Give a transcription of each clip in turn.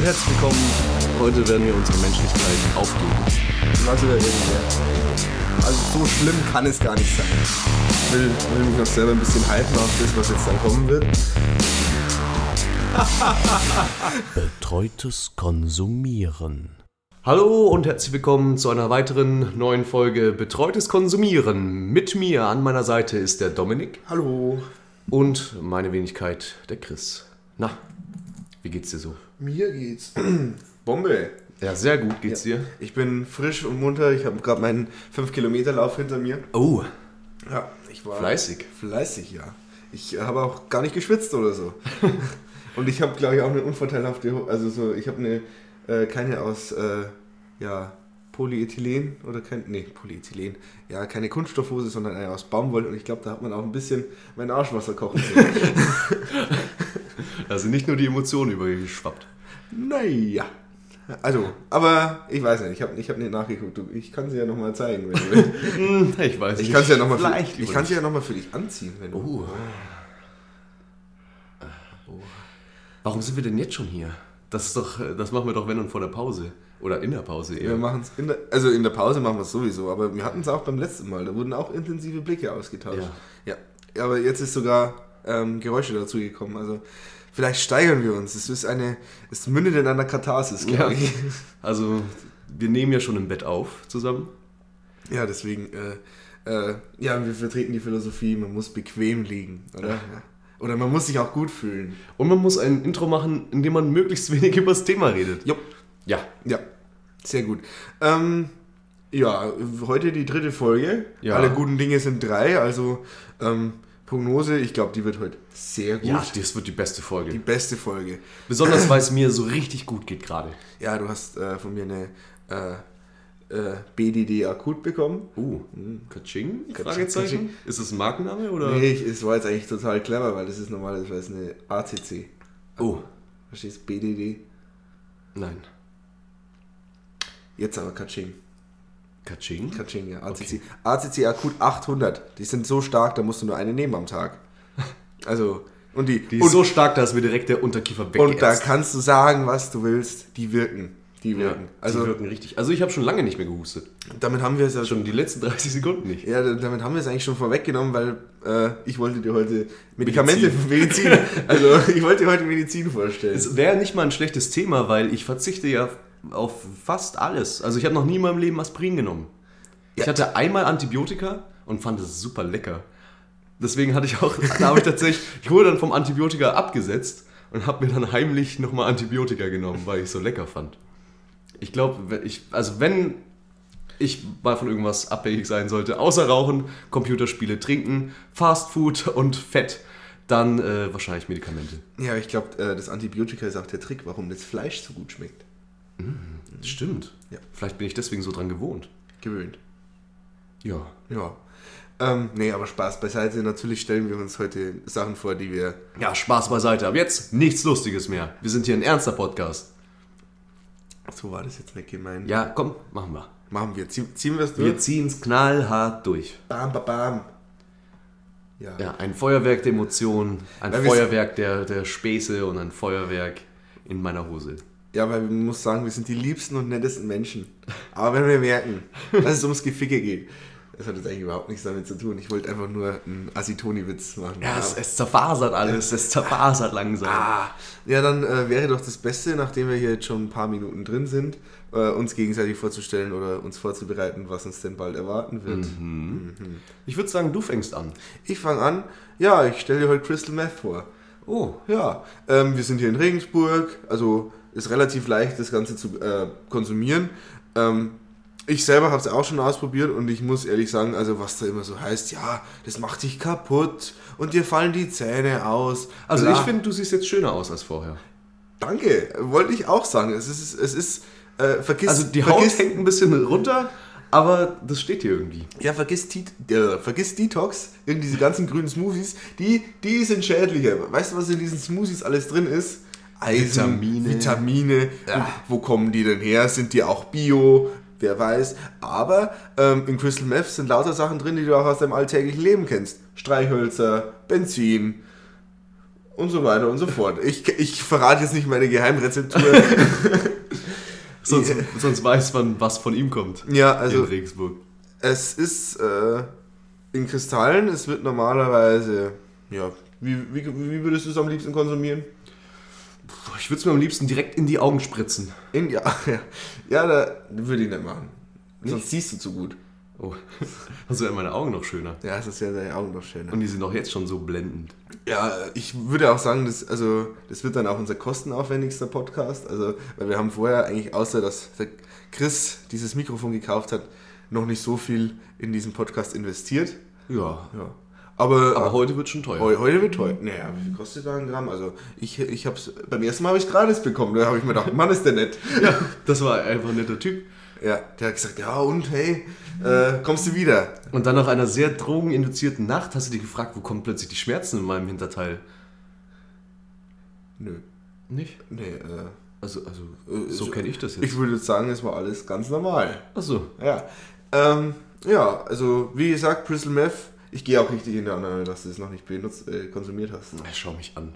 und herzlich willkommen. Heute werden wir unsere Menschlichkeit aufgeben. Was. Also so schlimm kann es gar nicht sein. Ich will, will mich noch selber ein bisschen hypen auf das, was jetzt dann kommen wird. Betreutes Konsumieren. Hallo und herzlich willkommen zu einer weiteren neuen Folge Betreutes Konsumieren. Mit mir an meiner Seite ist der Dominik Hallo. und meine Wenigkeit der Chris. Na, wie geht's dir so? Mir geht's. Bombe. Ja, sehr gut geht's dir. Ich bin frisch und munter. Ich habe gerade meinen 5-Kilometer-Lauf hinter mir. Oh, Ja, ich war fleißig. fleißig, ja. Ich habe auch gar nicht geschwitzt oder so. und ich habe, glaube ich, auch eine unvorteilhafte, also so, ich habe eine, äh, keine aus, äh, ja, Polyethylen oder kein, nee, Polyethylen, ja, keine Kunststoffhose, sondern eine aus Baumwolle und ich glaube, da hat man auch ein bisschen mein Arschwasser kochen sehen. Da sind nicht nur die Emotionen übergeschwappt. naja. Also, aber ich weiß nicht, ich habe ich hab nicht nachgeguckt. Ich kann sie ja nochmal zeigen, wenn du willst. Ich weiß Ich nicht. kann sie ja nochmal Vielleicht für, ich kann sie ja noch mal für dich anziehen, wenn du. Oh. Warum sind wir denn jetzt schon hier? Das ist doch, das machen wir doch wenn und vor der Pause. Oder in der Pause eher. Wir machen es also in der Pause machen wir es sowieso, aber wir hatten es auch beim letzten Mal. Da wurden auch intensive Blicke ausgetauscht. Ja. ja. Aber jetzt ist sogar ähm, Geräusche dazu gekommen. Also vielleicht steigern wir uns. Es ist eine, es mündet in einer Katharsis, Ja. glaube ich. Also, wir nehmen ja schon im Bett auf zusammen. Ja, deswegen, äh, äh, ja, wir vertreten die Philosophie, man muss bequem liegen, oder? Ja. Oder man muss sich auch gut fühlen. Und man muss ein Intro machen, in dem man möglichst wenig über das Thema redet. Jupp. Ja. Ja, sehr gut. Ähm, ja, heute die dritte Folge. Ja. Alle guten Dinge sind drei, also ähm, Prognose, ich glaube, die wird heute sehr gut. Ja, das wird die beste Die Folge. beste Folge. Besonders, weil es mir so richtig gut geht gerade. Ja, du hast äh, von mir eine äh, äh, BDD akut bekommen. Uh, Kaching? Kaching, Fragezeichen? Kaching. Ist das ein Markenname oder? Nee, ich, es war jetzt eigentlich total clever, weil das ist normalerweise eine ACC. Oh, Verstehst du? BDD. nein. Jetzt aber Kaching. Kaching? Kaching, ja. ACC. Okay. ACC akut 800. Die sind so stark, da musst du nur eine nehmen am Tag. Also, und die, Die und, ist so stark, dass mir direkt der Unterkiefer und da kannst du sagen, was du willst. Die wirken. Die Ja, wirken. also also, die wirken richtig. Also ich habe schon lange nicht mehr gehustet. damit haben wir es ja schon. Die letzten 30 Sekunden nicht. Ja, damit haben wir es eigentlich schon vorweggenommen, weil äh, ich wollte dir heute Medikamente, Medizin, also ich wollte dir heute Medizin vorstellen. Es wäre nicht mal ein schlechtes Thema, weil ich verzichte ja auf fast alles. Also ich habe noch nie in meinem Leben Aspirin genommen. Ich hatte einmal Antibiotika und fand es super lecker. Deswegen hatte ich auch, da habe ich tatsächlich, ich wurde dann vom Antibiotika abgesetzt und habe mir dann heimlich nochmal Antibiotika genommen, weil ich es so lecker fand. Ich glaube, ich, also wenn ich mal von irgendwas abhängig sein sollte, außer Rauchen, Computerspiele, Trinken, Fast Food und Fett, dann äh, wahrscheinlich Medikamente. Ja, ich glaube, äh, das Antibiotika ist auch der Trick, warum das Fleisch so gut schmeckt. Stimmt. Ja. Vielleicht bin ich deswegen so dran gewohnt. Gewöhnt. Ja. Ja. Ähm, nee, aber Spaß beiseite. Natürlich stellen wir uns heute Sachen vor, die wir. Ja, Spaß beiseite. Aber jetzt nichts Lustiges mehr. Wir sind hier ein ernster Podcast. So war das jetzt nicht gemeint. Ja, komm, machen wir. Machen wir. Ziehen, ziehen wir es Wir durch? ziehen es knallhart durch. Bam, bam, bam. Ja. Ja, ein Feuerwerk der Emotionen, ein Ja, wir Feuerwerk der, der Späße und ein Feuerwerk in meiner Hose. Ja, weil man muss sagen, wir sind die liebsten und nettesten Menschen. Aber wenn wir merken, dass es ums Geficke geht, das hat jetzt eigentlich überhaupt nichts damit zu tun. Ich wollte einfach nur einen Asitoni-Witz machen. Ja, es, es zerfasert alles, es zerfasert langsam. Ah, ja, dann äh, wäre doch das Beste, nachdem wir hier jetzt schon ein paar Minuten drin sind, äh, uns gegenseitig vorzustellen oder uns vorzubereiten, was uns denn bald erwarten wird. Ich würde sagen, du fängst an. Ich fange an. Ja, ich stelle dir heute Crystal Meth vor. Oh, Ja, ähm, wir sind hier in Regensburg, also ist relativ leicht, das Ganze zu äh, konsumieren. Ähm, ich selber habe es auch schon ausprobiert und ich muss ehrlich sagen, also was da immer so heißt, ja, das macht dich kaputt und dir fallen die Zähne aus. also Bla. ich finde, du siehst jetzt schöner aus als vorher. Danke, wollte ich auch sagen. Es ist, es ist, äh, vergiss, Also die Haut vergiss, hängt ein bisschen runter, aber das steht hier irgendwie. ja, vergiss, äh, vergiss Detox, irgendwie diese ganzen grünen Smoothies, die, die sind schädlicher. Weißt du, was in diesen Smoothies alles drin ist? Eisen, Vitamine. Vitamine. Ja. Wo kommen die denn her? Sind die auch bio? Wer weiß. Aber ähm, in Crystal Meth sind lauter Sachen drin, die du auch aus deinem alltäglichen Leben kennst. Streichhölzer, Benzin und so weiter und so fort. Ich, ich verrate jetzt nicht meine Geheimrezeptur. Sonst, sonst weiß man, was von ihm kommt. ja, also in Regensburg. es ist äh, in Kristallen, es wird normalerweise, ja, wie, wie, wie würdest du es am liebsten konsumieren? Ich würde es mir am liebsten direkt in die Augen spritzen. In, ja, ja, ja, da würde ich nicht machen. Sonst siehst du zu gut. Oh, also werden meine Augen noch schöner. Ja, es ist ja deine Augen noch schöner. Und die sind auch jetzt schon so blendend. Ja, ich würde auch sagen, das, also, das wird dann auch unser kostenaufwendigster Podcast. Also, weil wir haben vorher eigentlich, außer dass der Chris dieses Mikrofon gekauft hat, noch nicht so viel in diesen Podcast investiert. Ja. Ja. Aber, Aber heute wird schon teuer. heu, heute wird teuer. Naja, wie viel kostet da ein Gramm? Also, ich, ich hab's, beim ersten Mal habe ich gratis bekommen. Da habe ich mir gedacht, Mann, ist der nett. Ja, das war einfach ein netter Typ. Ja, der hat gesagt, ja und, hey, äh, kommst du wieder? Und dann nach einer sehr drogeninduzierten Nacht hast du dich gefragt, wo kommen plötzlich die Schmerzen in meinem Hinterteil? Nö. Nicht? Nee, äh, Also, also Äh, so so- kenne ich das jetzt. ich würde sagen, es war alles ganz normal. Achso. Ja. Ähm, ja, also wie gesagt, Crystal Meth, ich gehe auch richtig in der Annahme, dass du es noch nicht benutzt, äh, konsumiert hast. Schau mich an.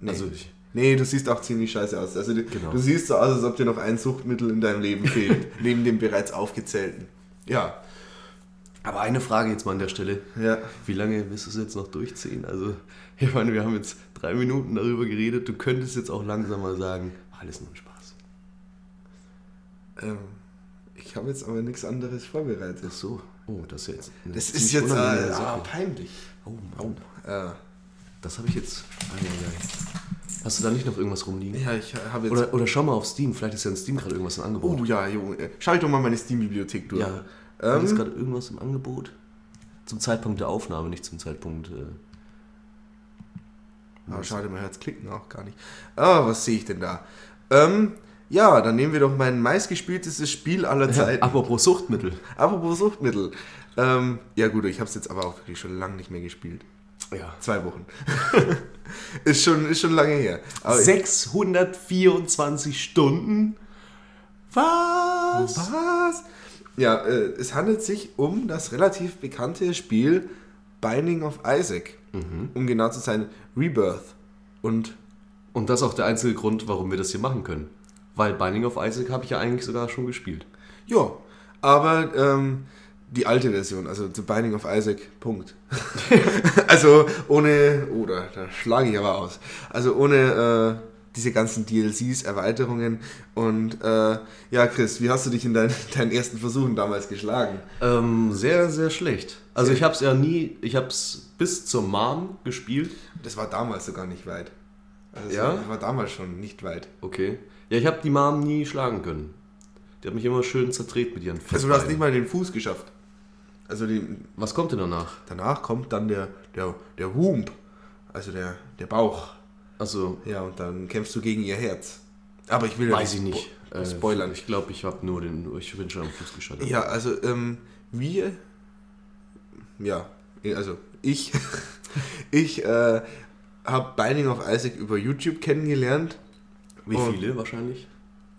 Nee. Also ich, nee, du siehst auch ziemlich scheiße aus. Also du, Genau. du siehst so aus, als ob dir noch ein Suchtmittel in deinem Leben fehlt, neben dem bereits aufgezählten. Ja, aber eine Frage jetzt mal an der Stelle. ja. Wie lange wirst du es jetzt noch durchziehen? Also, ich meine, wir haben jetzt drei Minuten darüber geredet. Du könntest jetzt auch langsam mal sagen, alles nur ein Spaß. Ähm, ich habe jetzt aber nichts anderes vorbereitet. Ach so. Oh, das ist jetzt. Das ist jetzt äh, ah, peinlich. Oh Mann. Äh, Das habe ich jetzt. Ah, ja, ja. Hast du da nicht noch irgendwas rumliegen? ja, ich habe jetzt. Oder, oder schau mal auf Steam, vielleicht ist ja in Steam gerade irgendwas im Angebot. oh ja, Junge. Schau ich doch mal meine Steam-Bibliothek durch. ja. Vielleicht ist Ähm, gerade irgendwas im Angebot. Zum Zeitpunkt der Aufnahme, nicht zum Zeitpunkt. Äh, Ah, schade, man hört es klicken auch gar nicht. Ah, was sehe ich denn da? Ähm, ja, dann nehmen wir doch mein meistgespieltestes Spiel aller Zeiten. apropos Suchtmittel. Apropos Suchtmittel. Ähm, ja gut, ich habe es jetzt aber auch wirklich schon lange nicht mehr gespielt. Ja. Zwei Wochen. ist, schon, ist schon lange her. Aber 624 Stunden? Was? was? Ja, äh, es handelt sich um das relativ bekannte Spiel Binding of Isaac. Um genau zu sein, Rebirth. Und Und das ist auch der einzige Grund, warum wir das hier machen können. Weil Binding of Isaac habe ich ja eigentlich sogar schon gespielt. Ja, aber ähm, die alte Version, also The Binding of Isaac, Punkt. also ohne, oder da schlage ich aber aus, also ohne äh, diese ganzen DLCs, Erweiterungen und äh, ja, Chris, wie hast du dich in dein, deinen ersten Versuchen damals geschlagen? Ähm, sehr, sehr schlecht. Also ich habe es ja nie, ich habe es bis zur Mom gespielt. Das war damals sogar nicht weit. Also Ja? war, war damals schon nicht weit. Okay. Ja, ich habe die Mom nie schlagen können. Die hat mich immer schön zertreten mit ihren Also du hast nicht mal den Fuß geschafft. Also die, Was kommt denn danach? danach kommt dann der, der, der Wump, also der, der Bauch. Also, Ja, und dann kämpfst du gegen ihr Herz. Aber ich will ja weiß ich nicht. spo- Äh, spoilern. Ich glaube, ich habe nur den, ich bin schon am Fuß gescheitert. Ja, also ähm, wir, ja, also ich, ich äh, habe Binding of Isaac über YouTube kennengelernt. Wie Und- viele wahrscheinlich?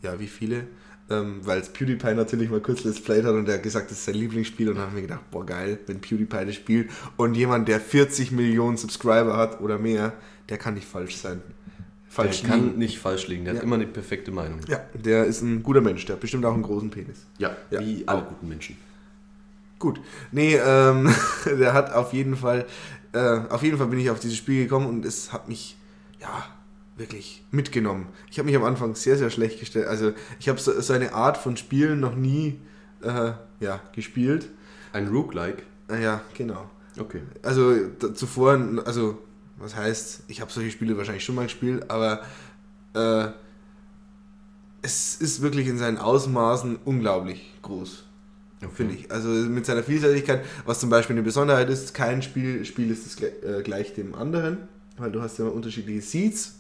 Ja, wie viele? Ähm, Weil es PewDiePie natürlich mal kurz Let's Played hat und hat gesagt, das ist sein Lieblingsspiel und dann haben wir gedacht, boah geil, wenn PewDiePie das spielt und jemand, der 40 Millionen Subscriber hat oder mehr, der kann nicht falsch sein. Falsch der kann liegen. nicht falsch liegen. Der Ja. hat immer eine perfekte Meinung. Ja, der ist ein guter Mensch, der hat bestimmt auch einen großen Penis. Ja, Ja. wie alle guten Menschen. Gut. Nee, ähm, der hat auf jeden Fall, äh, auf jeden Fall bin ich auf dieses Spiel gekommen und es hat mich, ja, wirklich mitgenommen. Ich habe mich am Anfang sehr, sehr schlecht gestellt. Also ich habe so, so eine Art von Spielen noch nie, äh, ja, gespielt. Ein Roguelike? Äh, ja, genau. Okay. Also da, zuvor, also was heißt, ich habe solche Spiele wahrscheinlich schon mal gespielt, aber äh, es ist wirklich in seinen Ausmaßen unglaublich groß finde ich. Also mit seiner Vielseitigkeit, was zum Beispiel eine Besonderheit ist, kein Spiel, Spiel ist das gleich, äh, gleich dem anderen, weil du hast ja unterschiedliche Seeds.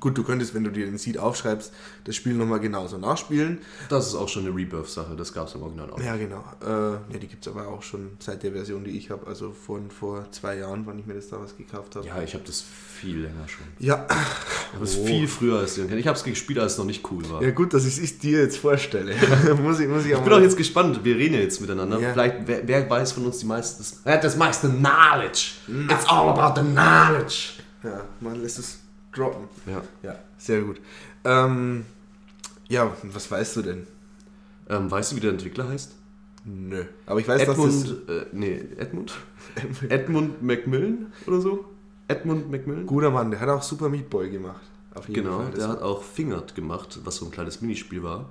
Gut, du könntest, wenn du dir den Seed aufschreibst, das Spiel nochmal genauso nachspielen. Das ist auch schon eine Rebirth-Sache, das gab es im Original auch. Ja, genau. Äh, ja, die gibt es aber auch schon seit der Version, die ich habe, also von vor zwei Jahren, wann ich mir das damals gekauft habe. Ja, ich habe das viel länger schon. Ja. Ich habe es Oh. viel früher als den. Ich habe es gespielt, als es noch nicht cool war. ja, gut, dass ich es dir jetzt vorstelle. muss ich, muss ich, Ich bin auch jetzt gespannt, wir reden jetzt miteinander. Ja. Vielleicht, wer, wer weiß von uns die meiste, das, das meiste Knowledge. It's all about the knowledge. Ja, man lässt es droppen. Ja. Ja, sehr gut. Ähm, ja, was weißt du denn? Ähm, weißt du, wie der Entwickler heißt? Nö. Aber ich weiß, Edmund, äh, nee, Edmund? dass das Edmund Macmillan oder so? Edmund Macmillan? guter Mann, der hat auch Super Meat Boy gemacht. Auf jeden Genau, Fall. Das der hat auch Fingered gemacht, was so ein kleines Minispiel war.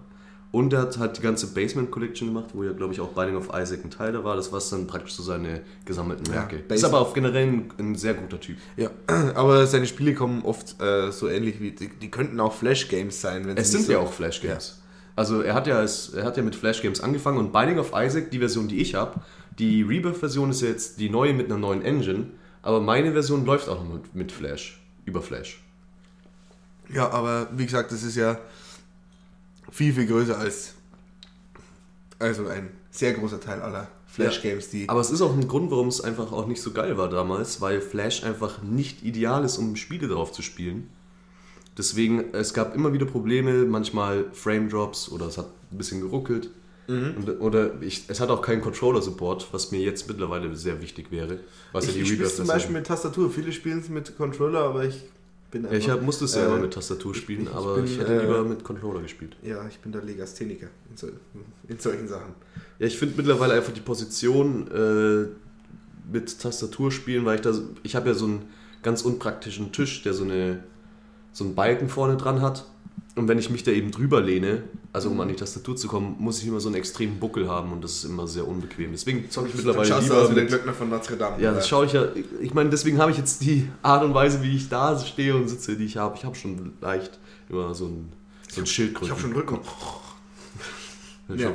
Und er hat halt die ganze Basement Collection gemacht, wo ja, glaube ich, auch Binding of Isaac ein Teil da war. Das war dann praktisch so seine gesammelten Ja, Werke. ist Basement- aber auch generell ein, ein sehr guter Typ. Ja, aber seine Spiele kommen oft äh, so ähnlich wie. Die, die könnten auch Flash-Games sein, wenn Es sind so, ja auch Flash Games. Also er hat ja, als, er hat ja mit Flash Games angefangen und Binding of Isaac, die Version, die ich habe, die Rebirth-Version ist ja jetzt die neue mit einer neuen Engine, aber meine Version läuft auch noch mit, mit Flash, über Flash. Ja, aber wie gesagt, das ist ja viel, viel größer als. Also ein sehr großer Teil aller Flash-Games, die. Aber es ist auch ein Grund, warum es einfach auch nicht so geil war damals, weil Flash einfach nicht ideal ist, um Spiele drauf zu spielen. Deswegen, es gab immer wieder Probleme, manchmal Frame Drops oder es hat ein bisschen geruckelt. Und, oder ich, es hat auch keinen Controller-Support, was mir jetzt mittlerweile sehr wichtig wäre. Was ich ja ich es zum Beispiel mit Tastatur. Viele spielen es mit Controller, aber ich bin Ja, ich hab, musste es selber äh, mit Tastatur spielen, ich- ich aber bin, ich hätte äh, lieber mit Controller gespielt. Ja, ich bin der Legastheniker in, so, in solchen Sachen. Ja, ich finde mittlerweile einfach die Position äh, mit Tastatur spielen, weil ich da, ich habe ja so einen ganz unpraktischen Tisch, der so eine so einen Balken vorne dran hat. Und wenn ich mich da eben drüber lehne, also um an die Tastatur zu kommen, muss ich immer so einen extremen Buckel haben und das ist immer sehr unbequem. Deswegen zocke ich mittlerweile Dann lieber aus wie der mit, Glöckner von Notre Dame. Ja, das schaue ich ja. Ich meine, deswegen habe ich jetzt die Art und Weise, wie ich da stehe und sitze, die ich habe. Ich habe schon leicht immer so ein, so ein Schildkröten. Ich habe schon Rücken. Ja.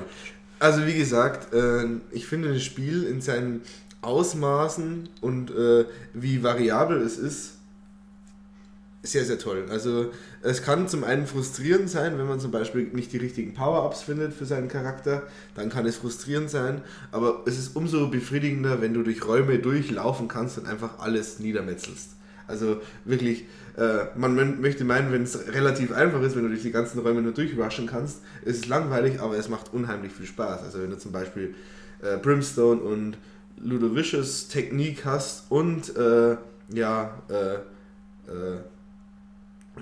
Also wie gesagt, äh, ich finde das Spiel in seinen Ausmaßen und äh, wie variabel es ist, sehr, sehr toll. Also es kann zum einen frustrierend sein, wenn man zum Beispiel nicht die richtigen Power-Ups findet für seinen Charakter, dann kann es frustrierend sein, aber es ist umso befriedigender, wenn du durch Räume durchlaufen kannst und einfach alles niedermetzelst. Also wirklich, äh, man mö- möchte meinen, wenn es relativ einfach ist, wenn du durch die ganzen Räume nur durchrushen kannst, ist es langweilig, aber es macht unheimlich viel Spaß. Also wenn du zum Beispiel äh, Brimstone und Ludovicious Technik hast und äh, ja, äh, äh,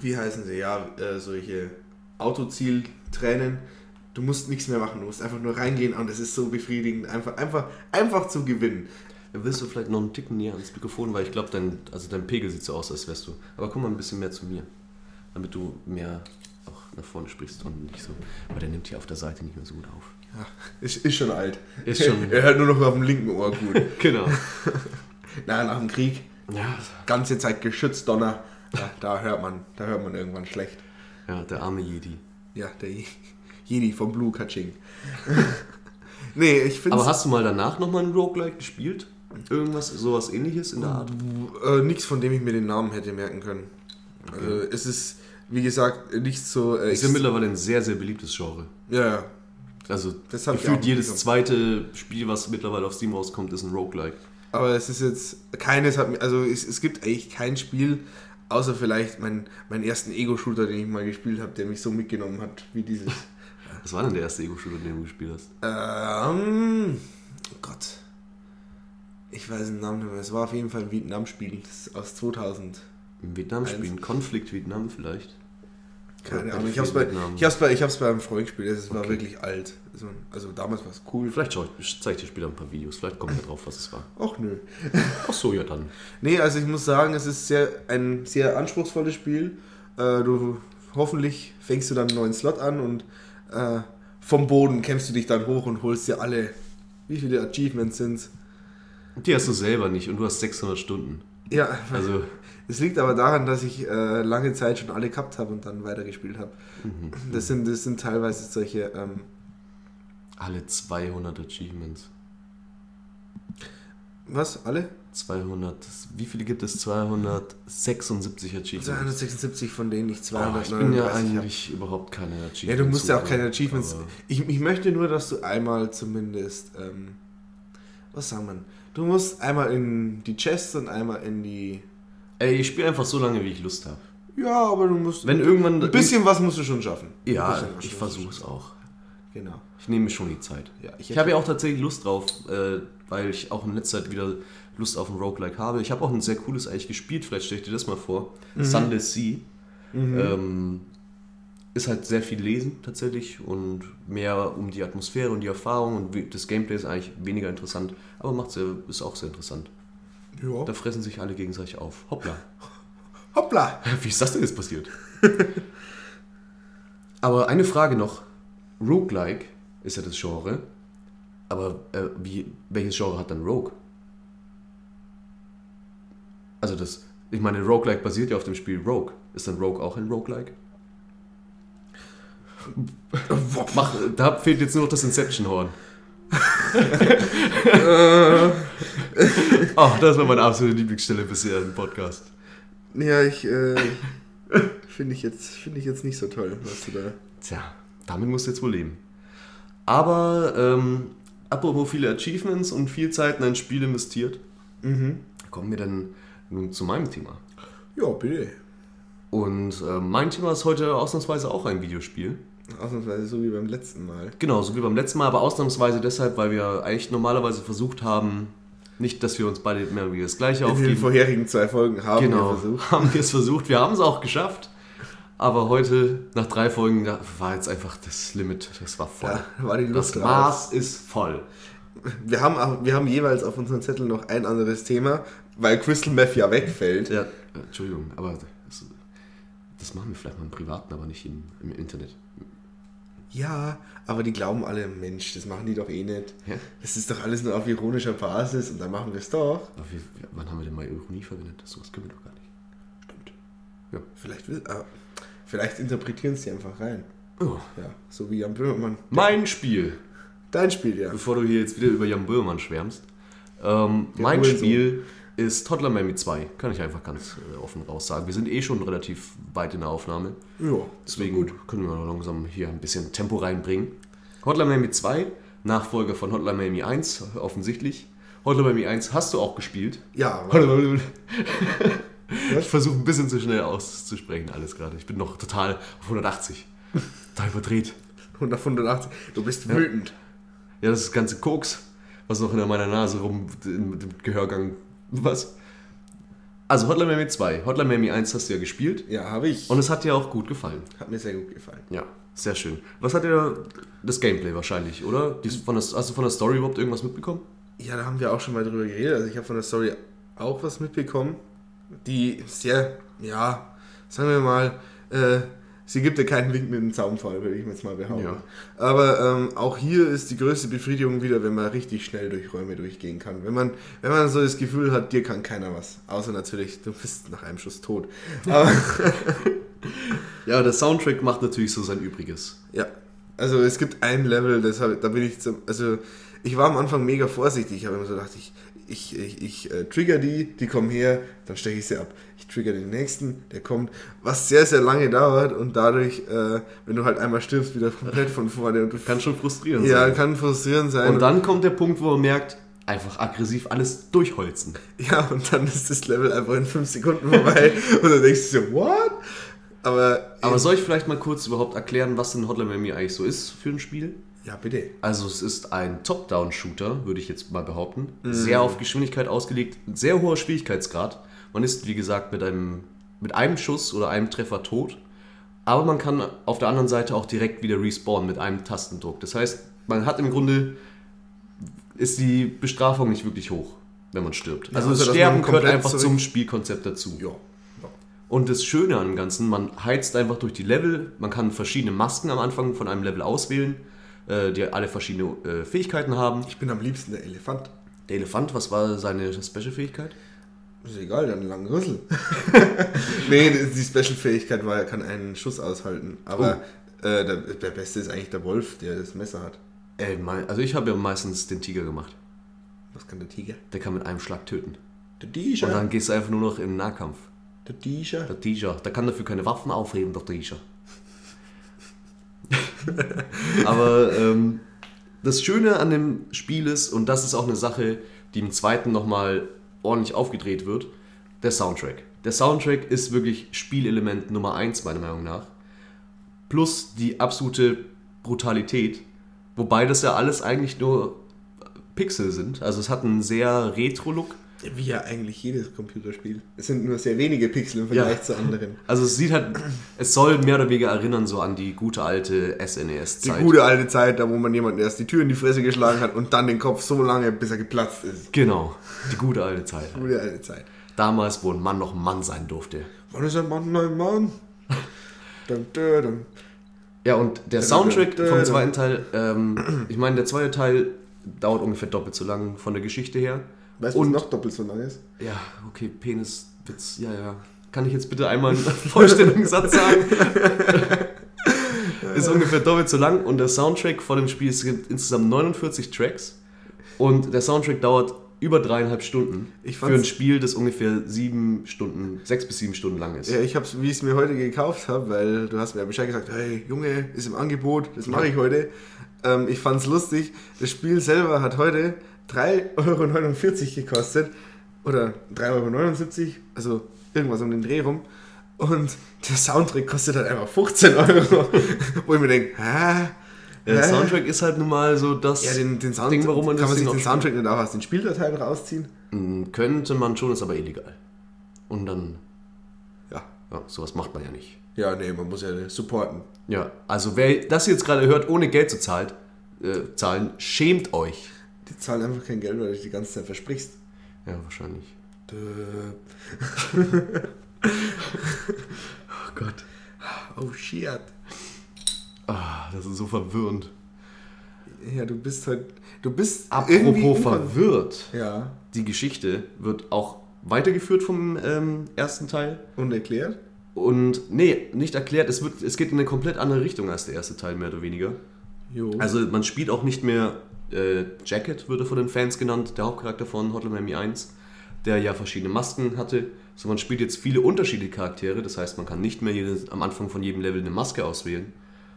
wie heißen sie, ja, äh, solche Autozieltränen. Du musst nichts mehr machen, du musst einfach nur reingehen und es ist so befriedigend, einfach, einfach, einfach zu gewinnen. Willst du vielleicht noch einen Ticken näher ans Mikrofon, weil ich glaube, dein, also dein Pegel sieht so aus, als wärst du. Aber komm mal ein bisschen mehr zu mir, damit du mehr auch nach vorne sprichst und nicht so. Aber der nimmt hier auf der Seite nicht mehr so gut auf. Ja, ist, ist schon alt. Ist schon- er hört nur noch auf dem linken Ohr gut. Genau. Na, nach dem Krieg, Ja, ganze Zeit Geschützdonner, ja, da hört man, da hört man irgendwann schlecht. ja der arme Jedi. Ja, der Je- Jedi vom Blue Kaching. nee, ich finde Aber hast du mal danach nochmal ein Roguelike gespielt? Irgendwas, sowas ähnliches in der Art? Äh, nichts, von dem ich mir den Namen hätte merken können. Also, es ist, wie gesagt, nicht so. Äh, Ist ja mittlerweile ein sehr, sehr beliebtes Genre. ja, ja. Also Das gefühlt jedes zweite Spiel, was mittlerweile auf Steam rauskommt, ist ein Roguelike. Aber es ist jetzt keines hat mir, also es, es gibt eigentlich kein Spiel, außer vielleicht mein, meinen ersten Ego-Shooter, den ich mal gespielt habe, der mich so mitgenommen hat wie dieses. Was war denn der erste Ego-Shooter, den du gespielt hast? ähm, oh Gott. Ich weiß den Namen nicht mehr. Es war auf jeden Fall ein Vietnam-Spiel. Aus 2000. Im Vietnam spielen? Konflikt Vietnam vielleicht? Keine Ahnung. Ich hab's, bei, ich, hab's bei, ich hab's bei einem Freund gespielt. Es war Okay. wirklich alt. Also, also damals war es cool. Vielleicht schau ich, zeige ich dir später ein paar Videos. Vielleicht kommen wir drauf, was es war. Ach nö. Ach so, ja dann. Nee, also ich muss sagen, es ist sehr, ein sehr anspruchsvolles Spiel. Äh, du hoffentlich fängst du dann einen neuen Slot an und äh, vom Boden kämpfst du dich dann hoch und holst dir alle. Wie viele Achievements sind Die hast du selber nicht und du hast 600 Stunden. Ja, Also, es liegt aber daran, dass ich äh, lange Zeit schon alle gehabt habe und dann weitergespielt habe. mhm. Das sind, das sind teilweise solche. Ähm, alle 200 Achievements. was? Alle? 200, wie viele gibt es? 276 Achievements. 276 von denen ich Oh, 239 ich bin ja eigentlich überhaupt keine Achievements. Ja, du musst ja auch keine Achievements. Ich, ich möchte nur, dass du einmal zumindest, ähm, was sagen wir? Du musst einmal in die Chests und einmal in die. Ey, ich spiele einfach so lange, wie ich Lust habe. Ja, aber du musst. Wenn irgendwann. ein bisschen was musst du schon schaffen. Ja, ich versuche es auch. Genau. Ich nehme mir schon die Zeit. Ja, Ich, ich habe ja auch tatsächlich Lust drauf, äh, weil ich auch in letzter Zeit wieder Lust auf ein Roguelike habe. Ich habe auch ein sehr cooles eigentlich gespielt, vielleicht stelle ich dir das mal vor. Sunless Sea. Ähm, ist halt sehr viel Lesen tatsächlich und mehr um die Atmosphäre und die Erfahrung und das Gameplay ist eigentlich weniger interessant, aber macht sehr, ist auch sehr interessant. Ja. Da fressen sich alle gegenseitig auf. Hoppla. Hoppla! Wie ist das denn jetzt passiert? aber eine Frage noch. Roguelike ist ja das Genre, aber äh, wie, welches Genre hat dann Rogue? Also das, ich meine, Roguelike basiert ja auf dem Spiel Rogue. Ist dann Rogue auch ein Roguelike? Mach, da fehlt jetzt nur noch das Inception-Horn. oh, das war meine absolute Lieblingsstelle bisher im Podcast. Ja, ich äh, finde ich, jetzt, find ich jetzt nicht so toll, was du da. Tja, damit musst du jetzt wohl leben. Aber, ähm, apropos viele Achievements und viel Zeit in ein Spiel investiert, Mhm. kommen wir dann nun zu meinem Thema. Ja, bitte. Und äh, mein Thema ist heute ausnahmsweise auch ein Videospiel. Ausnahmsweise so wie beim letzten Mal. Genau, so wie beim letzten Mal, aber ausnahmsweise deshalb, weil wir eigentlich normalerweise versucht haben, nicht, dass wir uns beide mehr wie das Gleiche In den aufgeben. vorherigen zwei Folgen haben genau, wir versucht. haben wir es versucht. Wir haben es auch geschafft. Aber heute, nach drei Folgen, war jetzt einfach das Limit, das war voll. Ja, war das Luft raus. Maß ist voll. Wir haben, auch, wir haben jeweils auf unseren Zettel noch ein anderes Thema, weil Crystal Meth ja wegfällt. Ja, Entschuldigung, aber das, das machen wir vielleicht mal im Privaten, aber nicht im, im Internet. Ja, aber die glauben alle, Mensch, das machen die doch eh nicht. Ja? Das ist doch alles nur auf ironischer Basis und dann machen wir es doch. Aber wann haben wir denn mal Ironie verwendet? Sowas können wir doch gar nicht. Stimmt. Ja. Vielleicht, will- ah, vielleicht interpretieren sie einfach rein. Oh. Ja, so wie Jan Böhmermann. Mein Spiel, Dein Spiel, ja. bevor du hier jetzt wieder über Jan Böhmermann schwärmst. Ähm, mein Hurensohn. Spiel ist Toddler Miami 2. Kann ich einfach ganz äh, offen raus sagen. Wir sind eh schon relativ weit in der Aufnahme. Ja, Deswegen können wir noch langsam hier ein bisschen Tempo reinbringen. Hotline Miami 2, Nachfolger von Hotline Miami 1, offensichtlich. Hotline Miami 1 hast du auch gespielt. Ja, Ich versuche ein bisschen zu schnell auszusprechen, alles gerade. Ich bin noch total auf 180. Total überdreht. 100 auf 180. Du bist wütend. Ja, das ist das ganze Koks, was noch in meiner Nase rum, dem Gehörgang. Was? Also Hotline Miami 2. Hotline Miami 1 hast du ja gespielt. Ja, habe ich. Und es hat dir auch gut gefallen. Hat mir sehr gut gefallen. Ja, sehr schön. Was hat dir das Gameplay wahrscheinlich, oder? Die, von der, hast du von der Story überhaupt irgendwas mitbekommen? Ja, da haben wir auch schon mal drüber geredet. Also ich habe von der Story auch was mitbekommen, die sehr, ja, sagen wir mal, äh, sie gibt ja keinen Wink mit dem Zaunfall, würde ich jetzt mal behaupten. Ja. Aber ähm, auch hier ist die größte Befriedigung wieder, wenn man richtig schnell durch Räume durchgehen kann. Wenn man, wenn man so das Gefühl hat, dir kann keiner was. Außer natürlich, du bist nach einem Schuss tot. Aber Ja, der Soundtrack macht natürlich so sein Übriges. Ja, also es gibt ein Level, das hab, da bin ich zum, also ich war am Anfang mega vorsichtig, ich habe immer so gedacht, ich, ich, ich, ich äh, trigger die, die kommen her, dann steche ich sie ab. Ich trigger den nächsten, der kommt, was sehr, sehr lange dauert und dadurch, äh, wenn du halt einmal stirbst, wieder komplett von vorne und du Kann schon frustrierend ja, sein. kann frustrierend sein. Und dann kommt der Punkt, wo man merkt, einfach aggressiv alles durchholzen. ja, und dann ist das Level einfach in fünf Sekunden vorbei und dann denkst du so, what? Aber, Aber soll ich vielleicht mal kurz überhaupt erklären, was denn Hotline Miami eigentlich so ist für ein Spiel? Ja, bitte. Also es ist ein Top-Down-Shooter, würde ich jetzt mal behaupten. Sehr auf Geschwindigkeit ausgelegt, sehr hoher Schwierigkeitsgrad. Man ist, wie gesagt, mit einem, mit einem Schuss oder einem Treffer tot. Aber man kann auf der anderen Seite auch direkt wieder respawnen mit einem Tastendruck. Das heißt, man hat im Grunde, ist die Bestrafung nicht wirklich hoch, wenn man stirbt. Ja, also das Sterben gehört einfach zurück- zum Spielkonzept dazu. Ja. Und das Schöne an dem Ganzen, man heizt einfach durch die Level, man kann verschiedene Masken am Anfang von einem Level auswählen, äh, die alle verschiedene äh, Fähigkeiten haben. Ich bin am liebsten der Elefant. Der Elefant, was war seine Special-Fähigkeit? Ist egal, der hat einen langen Rüssel. nee, die Special-Fähigkeit war, er kann einen Schuss aushalten. Aber äh, der, der Beste ist eigentlich der Wolf, der das Messer hat. Äh, mein, also ich habe ja meistens den Tiger gemacht. Was kann der Tiger? Der kann mit einem Schlag töten. Der Und Tiger. dann gehst du einfach nur noch in den Nahkampf. Der Tiger. Der Tiger, der kann dafür keine Waffen aufheben, der Tiger. Aber ähm, das Schöne an dem Spiel ist, und das ist auch eine Sache, die im zweiten nochmal ordentlich aufgedreht wird, der Soundtrack. Der Soundtrack ist wirklich Spielelement Nummer 1, meiner Meinung nach. Plus die absolute Brutalität. Wobei das ja alles eigentlich nur Pixel sind. Also es hat einen sehr Retro-Look. Wie ja eigentlich jedes Computerspiel. Es sind nur sehr wenige Pixel im Vergleich Ja. zu anderen. Also es sieht halt, es soll mehr oder weniger erinnern so an die gute alte Die SNES-Zeit. gute alte Zeit, da wo man jemanden erst die Tür in die Fresse geschlagen hat und dann den Kopf so lange, bis er geplatzt ist. Genau, die gute alte Zeit. Gute alte Zeit. Damals, wo ein Mann noch Mann sein durfte. Wann ist ein Mann ein Mann? Dum, dum, dum. Ja, und der Soundtrack vom zweiten Teil, ähm, ich meine, der zweite Teil dauert ungefähr doppelt so lang von der Geschichte her. Weißt du, Und- was noch doppelt so lang ist? Ja, okay, Peniswitz, ja, ja. Kann ich jetzt bitte einmal einen vollständigen Satz sagen? ist ungefähr doppelt so lang und der Soundtrack von dem Spiel, es gibt insgesamt 49 Tracks und der Soundtrack dauert über dreieinhalb Stunden für ein Spiel, das ungefähr sieben Stunden, sechs bis sieben Stunden lang ist. Ja, ich hab's, wie ich es mir heute gekauft habe, weil du hast mir ja Bescheid gesagt, hey Junge, ist im Angebot, das mache ich heute. Ähm, ich fand's lustig, das Spiel selber hat heute 3,49 Euro gekostet oder 3,79 Euro, also irgendwas um den Dreh rum. Und der Soundtrack kostet halt einfach 15 Euro. Wo ich mir denke, hä? Der Hä? Soundtrack ist halt nun mal so das Ja, den, den Sound, Ding, warum man kann das man sich den Soundtrack nicht auch aus den Spieldateien rausziehen? Mm, Könnte man schon, ist aber illegal. Und dann, Ja. ja, sowas macht man ja nicht. Ja, nee, man muss ja supporten. Ja, also wer das jetzt gerade hört, ohne Geld zu zahlen, äh, zahlen, schämt euch. Die zahlen einfach kein Geld, weil du dich die ganze Zeit versprichst. Ja, wahrscheinlich. Oh Gott. Oh shit. Ah, das ist so verwirrend. Ja, du bist halt. Du bist. Apropos verwirrt. Ja. Die Geschichte wird auch weitergeführt vom ähm, ersten Teil. Und erklärt? Und nee, nicht erklärt. Es, wird, es geht in eine komplett andere Richtung als der erste Teil, mehr oder weniger. Jo. Also man spielt auch nicht mehr äh, Jacket, würde von den Fans genannt, der Hauptcharakter von Hotline Miami 1, der ja verschiedene Masken hatte. So man spielt jetzt viele unterschiedliche Charaktere, das heißt man kann nicht mehr jedes, am Anfang von jedem Level eine Maske auswählen,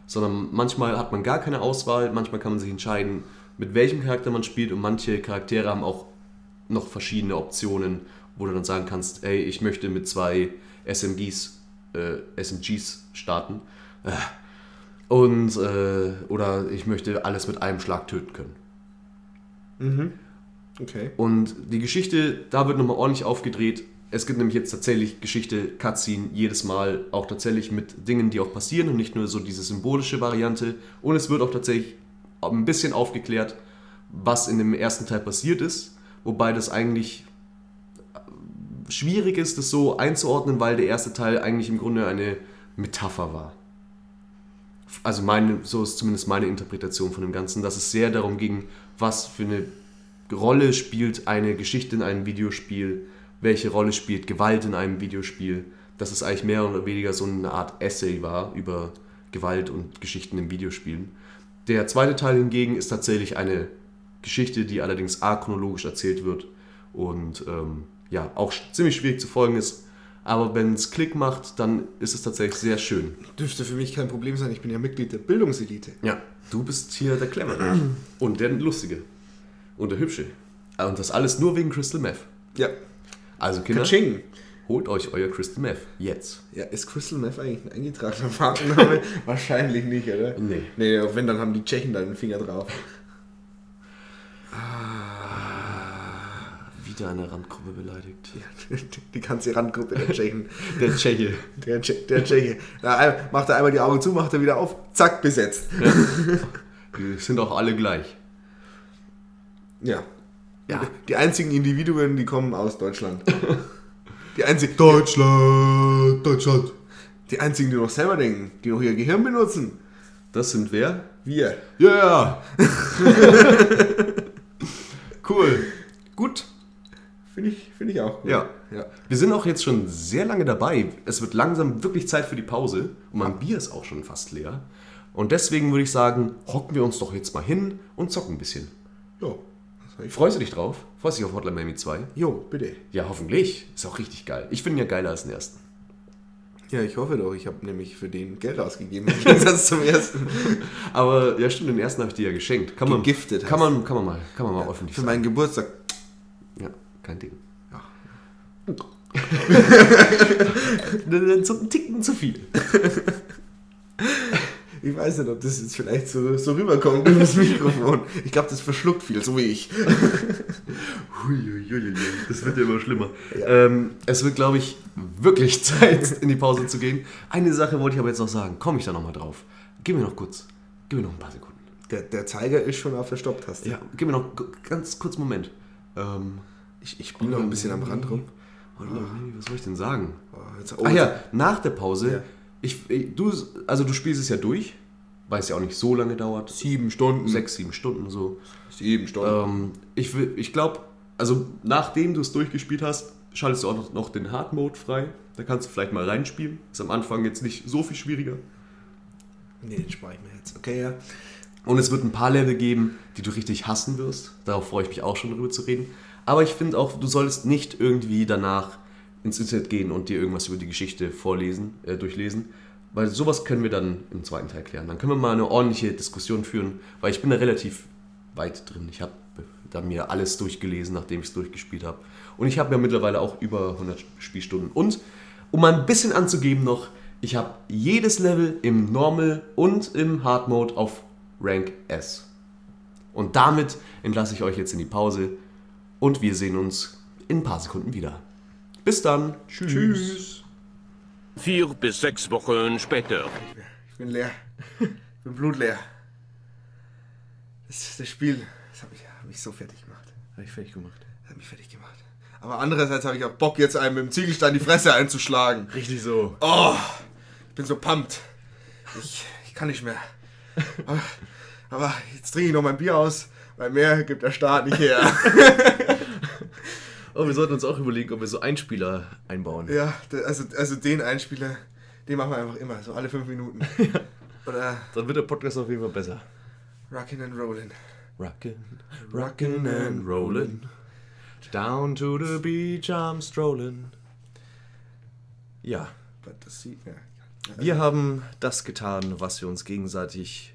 sondern manchmal hat man gar keine Auswahl, manchmal kann man sich entscheiden, mit welchem Charakter man spielt und manche Charaktere haben auch noch verschiedene Optionen, wo du dann sagen kannst, ey, ich möchte mit zwei SMGs, äh, SMGs starten. Äh, und, äh, oder ich möchte alles mit einem Schlag töten können. Mhm. Okay. Und die Geschichte, da wird nochmal ordentlich aufgedreht. Es gibt nämlich jetzt tatsächlich Geschichte, Cutscene, jedes Mal auch tatsächlich mit Dingen, die auch passieren und nicht nur so diese symbolische Variante. Und es wird auch tatsächlich ein bisschen aufgeklärt, was in dem ersten Teil passiert ist. Wobei das eigentlich äh, schwierig ist, das so einzuordnen, weil der erste Teil eigentlich im Grunde eine Metapher war. Also meine, so ist zumindest meine Interpretation von dem Ganzen, dass es sehr darum ging, was für eine Rolle spielt eine Geschichte in einem Videospiel, welche Rolle spielt Gewalt in einem Videospiel, dass es eigentlich mehr oder weniger so eine Art Essay war über Gewalt und Geschichten in Videospielen. Der zweite Teil hingegen ist tatsächlich eine Geschichte, die allerdings achronologisch erzählt wird und ähm, ja, auch ziemlich schwierig zu folgen ist. Aber wenn es Klick macht, dann ist es tatsächlich sehr schön. Dürfte für mich kein Problem sein, ich bin ja Mitglied der Bildungselite. Ja, du bist hier der Clevere und der Lustige und der Hübsche. Und das alles nur wegen Crystal Meth. Ja. Also Kinder, Kaching. holt euch euer Crystal Meth jetzt. Ja, ist Crystal Meth eigentlich ein eingetragener Markenname? Wahrscheinlich nicht, oder? Nee. Nee, auch wenn, dann haben die Tschechen da den Finger drauf. Wieder eine Randgruppe beleidigt. Ja, die ganze Randgruppe der Tschechen. Der Tscheche. Der, Tsche der Tscheche. Da macht er einmal die Augen zu, macht er wieder auf, zack, besetzt. Die sind auch alle gleich. Ja. Ja. Die einzigen Individuen, die kommen aus Deutschland. Die einzigen, Deutschland, Deutschland. die einzigen, die noch selber denken, die noch ihr Gehirn benutzen. Das sind wer? Wir. Ja. cool. Gut. Finde ich, find ich auch gut. Ja. ja. Wir sind auch jetzt schon sehr lange dabei. Es wird langsam wirklich Zeit für die Pause. Und mein Bier ist auch schon fast leer. Und deswegen würde ich sagen, hocken wir uns doch jetzt mal hin und zocken ein bisschen. Ich- Freust du dich drauf? Freust du dich auf Hotline Miami 2? Jo, bitte. Ja, hoffentlich. Ist auch richtig geil. Ich finde ihn ja geiler als den ersten. Ja, ich hoffe doch. Ich habe nämlich für den Geld ausgegeben, im Gegensatz zum ersten. Aber ja, stimmt, den ersten habe ich dir ja geschenkt. Kann man, Gegiftet kann man, kann man mal, kann man mal öffentlich Für sagen. meinen Geburtstag. Ja, kein Ding. Ja. Ein Ticken zu viel. Ich weiß nicht, ob das jetzt vielleicht so, so rüberkommt über das Mikrofon. Ich glaube, das verschluckt viel, so wie ich. Huiuiuiui, das wird ja immer schlimmer. Ähm, es wird, glaube ich, wirklich Zeit, in die Pause zu gehen. Eine Sache wollte ich aber jetzt noch sagen. Komme ich da nochmal drauf? Gib mir noch kurz. Gib mir noch ein paar Sekunden. Der, der Zeiger ist schon auf der Stopptaste. Ja, gib mir noch ganz kurz einen Moment. Ähm, Ich, ich spiele noch ein bisschen am Rand rum. was soll ich denn sagen? Oh, Ach ja, nach der Pause. Ja. Ich, ich, du, also du spielst es ja durch, weil es ja auch nicht so lange dauert. Sieben Stunden. Sechs, sieben Stunden so. Sieben Stunden. Ähm, ich ich glaube, also nachdem du es durchgespielt hast, schaltest du auch noch, noch den Hard Mode frei. Da kannst du vielleicht mal reinspielen. Ist am Anfang jetzt nicht so viel schwieriger. Nee, den spare ich mir jetzt. Okay, ja. Und es wird ein paar Level geben, die du richtig hassen wirst. Darauf freue ich mich auch schon darüber zu reden. Aber ich finde auch, du solltest nicht irgendwie danach ins Internet gehen und dir irgendwas über die Geschichte vorlesen, äh, durchlesen. Weil sowas können wir dann im zweiten Teil klären. Dann können wir mal eine ordentliche Diskussion führen, weil ich bin da relativ weit drin. Ich habe da mir alles durchgelesen, nachdem ich es durchgespielt habe. Und ich habe ja mittlerweile auch über 100 Spielstunden. Und um mal ein bisschen anzugeben noch, ich habe jedes Level im Normal und im Hard Mode auf Rank S. Und damit entlasse ich euch jetzt in die Pause und wir sehen uns in ein paar Sekunden wieder. Bis dann. Tschüss. Tschüss. Vier bis sechs Wochen später. Ich bin leer. Ich bin blutleer. Das, das Spiel, das hat mich, hat mich so fertig gemacht. Habe ich fertig gemacht. Das hat mich fertig gemacht. Aber andererseits habe ich auch Bock, jetzt einem mit dem Ziegelstein die Fresse einzuschlagen. Richtig so. Oh, ich bin so pumped. Ich, ich kann nicht mehr. Aber, aber jetzt trinke ich noch mein Bier aus, weil mehr gibt der Staat nicht her. Oh, wir sollten uns auch überlegen, ob wir so Einspieler einbauen. Ja, also, also den Einspieler, den machen wir einfach immer, so alle fünf Minuten. Oder Dann wird der Podcast auf jeden Fall besser. Rockin' and Rollin'. Rockin', rockin' and rollin'. Down to the beach I'm strollin'. Ja, ja. wir haben das getan, was wir uns gegenseitig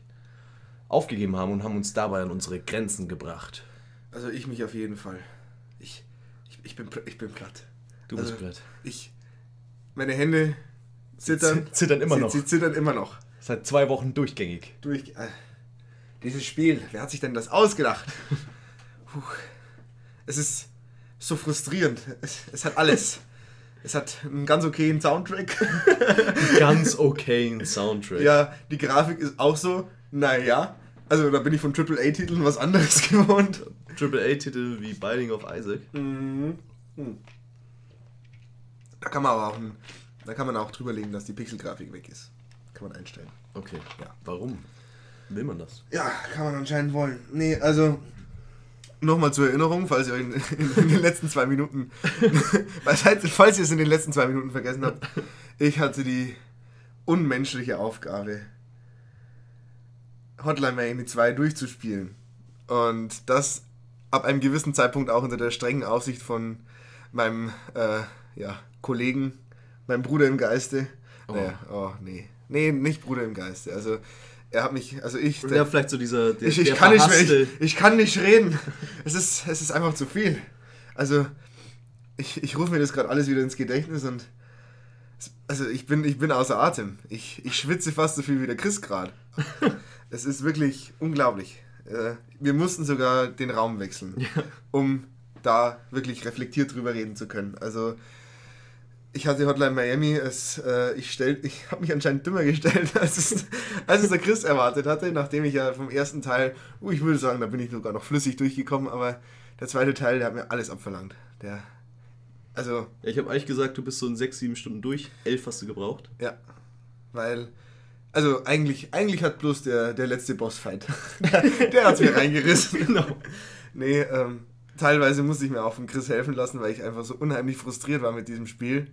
aufgegeben haben und haben uns dabei an unsere Grenzen gebracht. Also ich mich auf jeden Fall. Ich, ich, ich, bin, ich bin platt. Du Also, bist platt. Ich, meine Hände zittern. Z- zittern immer noch. Sie zittern immer noch. Seit zwei Wochen durchgängig. Durch, äh, dieses Spiel, wer hat sich denn das ausgedacht? Puh. Es ist so frustrierend. Es, es hat alles. Es hat einen ganz okayen Soundtrack. Ganz okayen Soundtrack. ja, die Grafik ist auch so, naja. Also da bin ich von AAA-Titeln was anderes gewohnt. AAA-Titel wie Binding of Isaac. Da kann man aber auch, ein, da kann man auch drüber legen, dass die Pixelgrafik weg ist. Kann man einstellen. Okay. Ja. Warum? Will man das? Ja, kann man anscheinend wollen. Nee, also nochmal zur Erinnerung, falls ihr euch in, in, in den letzten zwei Minuten, falls ihr es in den letzten zwei Minuten vergessen habt, ich hatte die unmenschliche Aufgabe, Hotline Miami 2 durchzuspielen. Und das ab einem gewissen Zeitpunkt auch unter der strengen Aufsicht von meinem äh, ja, Kollegen, meinem Bruder im Geiste. Oh. Naja, oh, nee. Nee, nicht Bruder im Geiste. Also er hat mich, also ich, Ja, vielleicht so dieser. Der, ich, ich der kann nicht mehr, ich, ich kann nicht reden. Es ist, es ist einfach zu viel. Also, ich, ich rufe mir das gerade alles wieder ins Gedächtnis und also ich bin, ich bin außer Atem. Ich, ich schwitze fast so viel wie der Chris gerade. es ist wirklich unglaublich. Äh, Wir mussten sogar den Raum wechseln, um da wirklich reflektiert drüber reden zu können. Also ich hatte Hotline Miami, es, äh, ich, stell- ich habe mich anscheinend dümmer gestellt, als es, als es der Chris erwartet hatte, nachdem ich ja vom ersten Teil, uh, ich würde sagen, da bin ich sogar noch flüssig durchgekommen, aber der zweite Teil, der hat mir alles abverlangt. Der, also, Ja, ich habe eigentlich gesagt, du bist so in sechs, sieben Stunden durch. Elf hast du gebraucht. ja, weil, also eigentlich, eigentlich hat bloß der, der letzte Bossfight, der, der hat mir reingerissen. Genau. Nee, ähm, teilweise musste ich mir auch von Chris helfen lassen, weil ich einfach so unheimlich frustriert war mit diesem Spiel.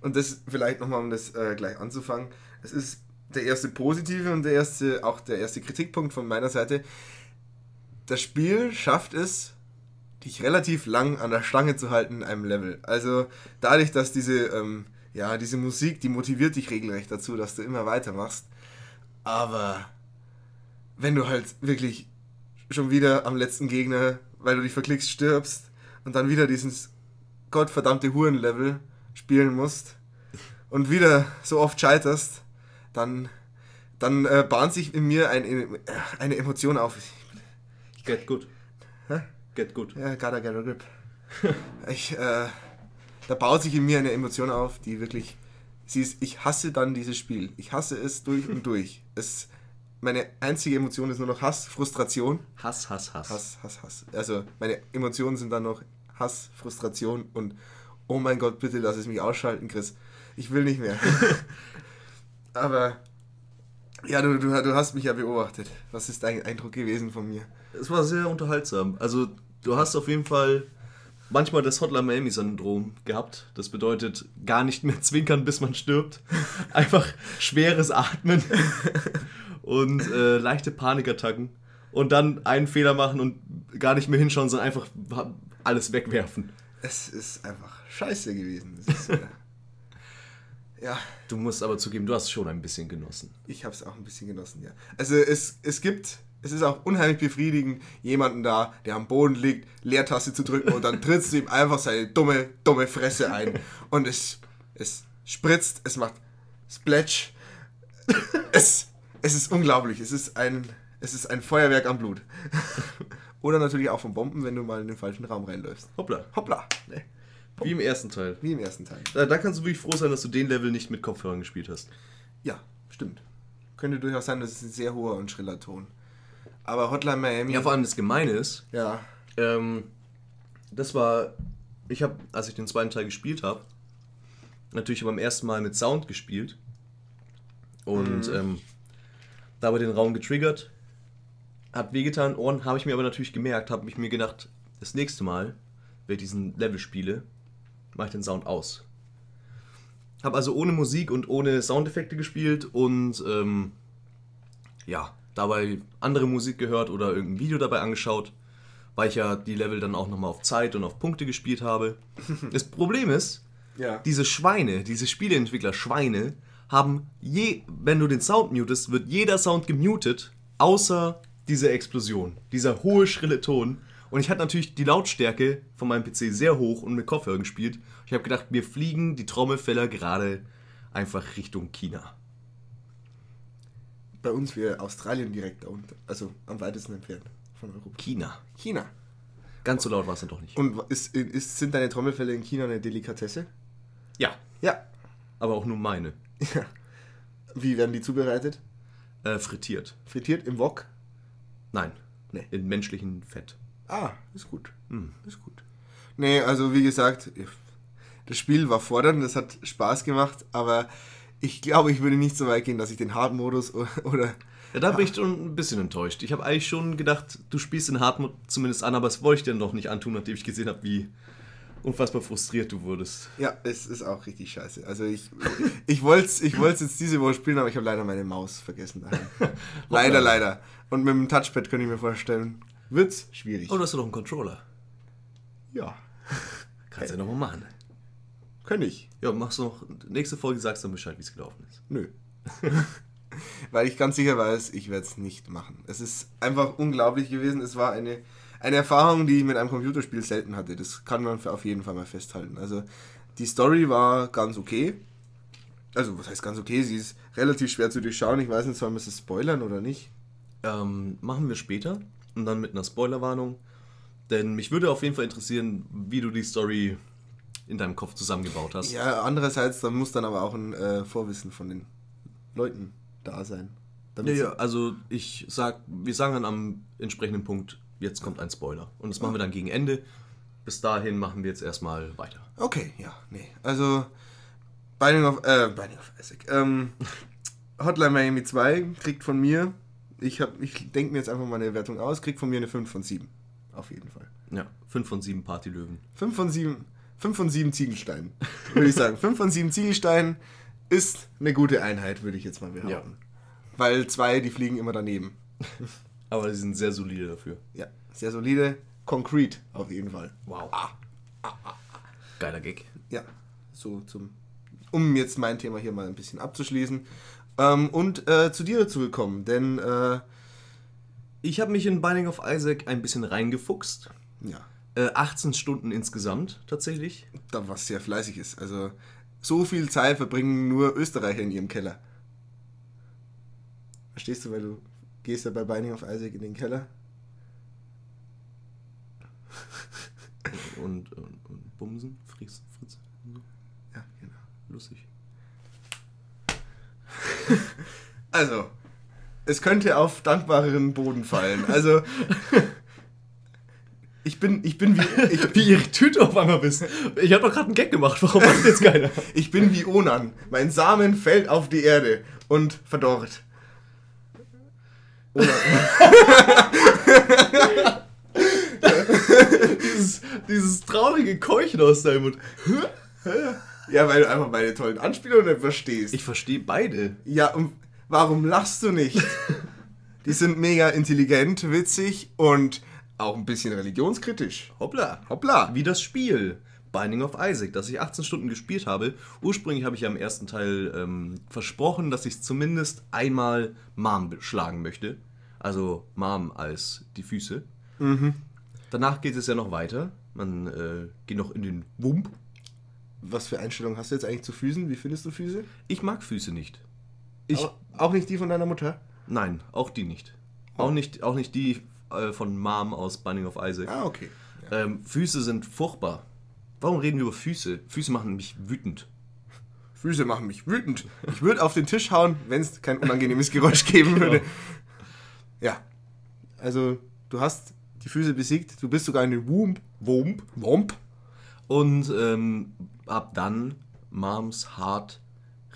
Und das vielleicht nochmal, um das äh, gleich anzufangen. Es ist der erste positive und der erste, auch der erste Kritikpunkt von meiner Seite. Das Spiel schafft es, dich relativ lang an der Stange zu halten in einem Level. Also dadurch, dass diese, ähm, ja, diese Musik, die motiviert dich regelrecht dazu, dass du immer weitermachst. Aber wenn du halt wirklich schon wieder am letzten Gegner, weil du dich verklickst, stirbst und dann wieder dieses gottverdammte Hurenlevel spielen musst und wieder so oft scheiterst, dann, dann äh, bahnt sich in mir ein, eine Emotion auf. Get good. Get good. Ja, gotta get a grip. Ich, äh, da baut sich in mir eine Emotion auf, die wirklich, sie ist, ich hasse dann dieses Spiel. Ich hasse es durch und durch. Es, meine einzige Emotion ist nur noch Hass, Frustration. Hass, Hass, Hass. Hass, Hass, Hass. Also meine Emotionen sind dann noch Hass, Frustration und oh mein Gott, bitte lass es mich ausschalten, Chris. Ich will nicht mehr. Aber ja, du, du, du hast mich ja beobachtet. Was ist dein Eindruck gewesen von mir? Es war sehr unterhaltsam. Also, du hast auf jeden Fall manchmal das Hotline Miami-Syndrom gehabt. Das bedeutet gar nicht mehr zwinkern, bis man stirbt. Einfach schweres Atmen und äh, leichte Panikattacken. Und dann einen Fehler machen und gar nicht mehr hinschauen, sondern einfach alles wegwerfen. Es ist einfach scheiße gewesen. Es ist, äh, ja, Du musst aber zugeben, du hast schon ein bisschen genossen. ich habe es auch ein bisschen genossen, ja. Also es, es gibt, es ist auch unheimlich befriedigend, jemanden da, der am Boden liegt, Leertaste zu drücken und dann trittst du ihm einfach seine dumme, dumme Fresse ein. Und es, es spritzt, es macht Splatsch. Es, es ist unglaublich. Es ist ein, es ist ein Feuerwerk am Blut. Oder natürlich auch von Bomben, wenn du mal in den falschen Raum reinläufst. Hoppla. Hoppla. Ne? Wie im ersten Teil. Wie im ersten Teil. Da, da kannst du wirklich froh sein, dass du den Level nicht mit Kopfhörern gespielt hast. Ja, stimmt. Könnte durchaus sein, das ist ein sehr hoher und schriller Ton. Aber Hotline Miami. Ja, vor allem das Gemeine ist, ja. Ähm, das war, ich habe, als ich den zweiten Teil gespielt habe, natürlich beim ersten Mal mit Sound gespielt und ähm, dabei den Raum getriggert, hat wehgetan, Ohren habe ich mir aber natürlich gemerkt, habe ich mir gedacht, das nächste Mal, wenn ich diesen Level spiele, mache ich den Sound aus. Habe also ohne Musik und ohne Soundeffekte gespielt und ähm, ja, dabei andere Musik gehört oder irgendein Video dabei angeschaut, weil ich ja die Level dann auch nochmal auf Zeit und auf Punkte gespielt habe. Das Problem ist, Ja. diese Schweine, diese Spieleentwickler Schweine, haben je, wenn du den Sound mutest, wird jeder Sound gemutet, außer diese Explosion, dieser hohe, schrille Ton. Und ich hatte natürlich die Lautstärke von meinem PC sehr hoch und mit Kopfhörern gespielt. Ich habe gedacht, mir fliegen die Trommelfeller gerade einfach Richtung China. Bei uns wäre Australien direkt da unten. Also am weitesten entfernt von Europa. China. China. Ganz so laut war es dann doch nicht. Und ist, ist, sind deine Trommelfälle in China eine Delikatesse? Ja, Ja. aber auch nur meine. ja. Wie werden die zubereitet? Äh, frittiert. Frittiert im Wok? Nein. Nee. In menschlichen Fett. Ah, ist gut. Ist gut. Nee, also wie gesagt, das Spiel war fordernd, das hat Spaß gemacht, aber ich glaube, ich würde nicht so weit gehen, dass ich den Hard-Modus oder. Ja, da bin ich schon ein bisschen enttäuscht. Ich habe eigentlich schon gedacht, du spielst den Hardmode zumindest an, aber das wollte ich dir noch nicht antun, nachdem ich gesehen habe, wie unfassbar frustriert du wurdest. Ja, es ist auch richtig scheiße. Also ich, ich wollte es ich wollt's jetzt diese Woche spielen, aber ich habe leider meine Maus vergessen leider, leider. Und mit dem Touchpad könnte ich mir vorstellen, wird's schwierig. Oh, du hast doch noch einen Controller. Ja, Kannst ja nochmal machen. Könnte ich. Ja, machst du noch. Nächste Folge sagst du dann Bescheid, wie es gelaufen ist. Nö. Weil ich ganz sicher weiß, ich werde es nicht machen. Es ist einfach unglaublich gewesen. Es war eine, eine Erfahrung, die ich mit einem Computerspiel selten hatte. Das kann man auf jeden Fall mal festhalten. Also die Story war ganz okay. Also was heißt ganz okay? Sie ist relativ schwer zu durchschauen. Ich weiß nicht, sollen wir es spoilern oder nicht? Ähm, machen wir später und dann mit einer Spoilerwarnung. Denn mich würde auf jeden Fall interessieren, wie du die Story in deinem Kopf zusammengebaut hast. Ja, andererseits, da muss dann aber auch ein äh, Vorwissen von den Leuten da sein. Ja, ja, also ich sag, wir sagen dann am entsprechenden Punkt, jetzt kommt ein Spoiler. Und das machen wir dann gegen Ende. Bis dahin machen wir jetzt erstmal weiter. Okay, ja, nee. Also, Binding of, äh, Binding of Isaac. Ähm, Hotline Miami 2 kriegt von mir, ich, hab- ich denke mir jetzt einfach mal eine Wertung aus, kriegt von mir eine 5 von 7. Auf jeden Fall. Ja, 5 von 7 Partylöwen. 5 von 7, 5 von 7 Ziegelsteinen, würde ich sagen. 5 von 7 Ziegelsteinen ist eine gute Einheit, würde ich jetzt mal behaupten. Weil zwei, die fliegen immer daneben. Aber sie sind sehr solide dafür. Ja, sehr solide. Concrete, auf jeden Fall. Wow. Geiler Gag. Ja, so zum, um jetzt mein Thema hier mal ein bisschen abzuschließen. Ähm, und äh, zu dir dazu gekommen, denn äh, Ich habe mich in Binding of Isaac ein bisschen reingefuchst. ja, Äh, 18 Stunden insgesamt tatsächlich. da was sehr fleißig ist. Also so viel Zeit verbringen nur Österreicher in ihrem Keller. Verstehst du, weil du gehst ja bei Binding of Isaac in den Keller. Und, und, und Bumsen, Fritz, Fritz. Ja, genau. Lustig. Also, es könnte auf dankbareren Boden fallen. Also, ich bin, ich bin wie, ich, Wie irritiert du auf einmal bist. Ich habe doch gerade einen Gag gemacht, warum macht jetzt keiner? ich bin wie Onan. Mein Samen fällt auf die Erde und verdorrt. Onan. dieses, dieses traurige Keuchen aus deinem Mund. Ja, weil du einfach meine tollen Anspielungen nicht verstehst. Ich verstehe beide. ja, und warum lachst du nicht? Die sind mega intelligent, witzig und auch ein bisschen religionskritisch. Hoppla. Hoppla. Wie das Spiel Binding of Isaac, das ich 18 Stunden gespielt habe. Ursprünglich habe ich ja im ersten Teil ähm, versprochen, dass ich zumindest einmal Mom schlagen möchte. Also Mom als die Füße. Danach geht es ja noch weiter. Man äh, geht noch in den Wump. Was für Einstellungen hast du jetzt eigentlich zu Füßen? Wie findest du Füße? Ich mag Füße nicht. Ich, Auch, auch nicht die von deiner Mutter? nein, auch die nicht. Auch nicht, auch nicht die äh, von Mom aus Binding of Isaac. Ah, okay. Ähm, Füße sind furchtbar. Warum reden wir über Füße? Füße machen mich wütend. Füße machen mich wütend. Ich würde auf den Tisch hauen, wenn es kein unangenehmes Geräusch geben würde. Ja. Also, du hast die Füße besiegt, du bist sogar in den Womb. Womb. Womb. Und ähm, ab dann Moms hart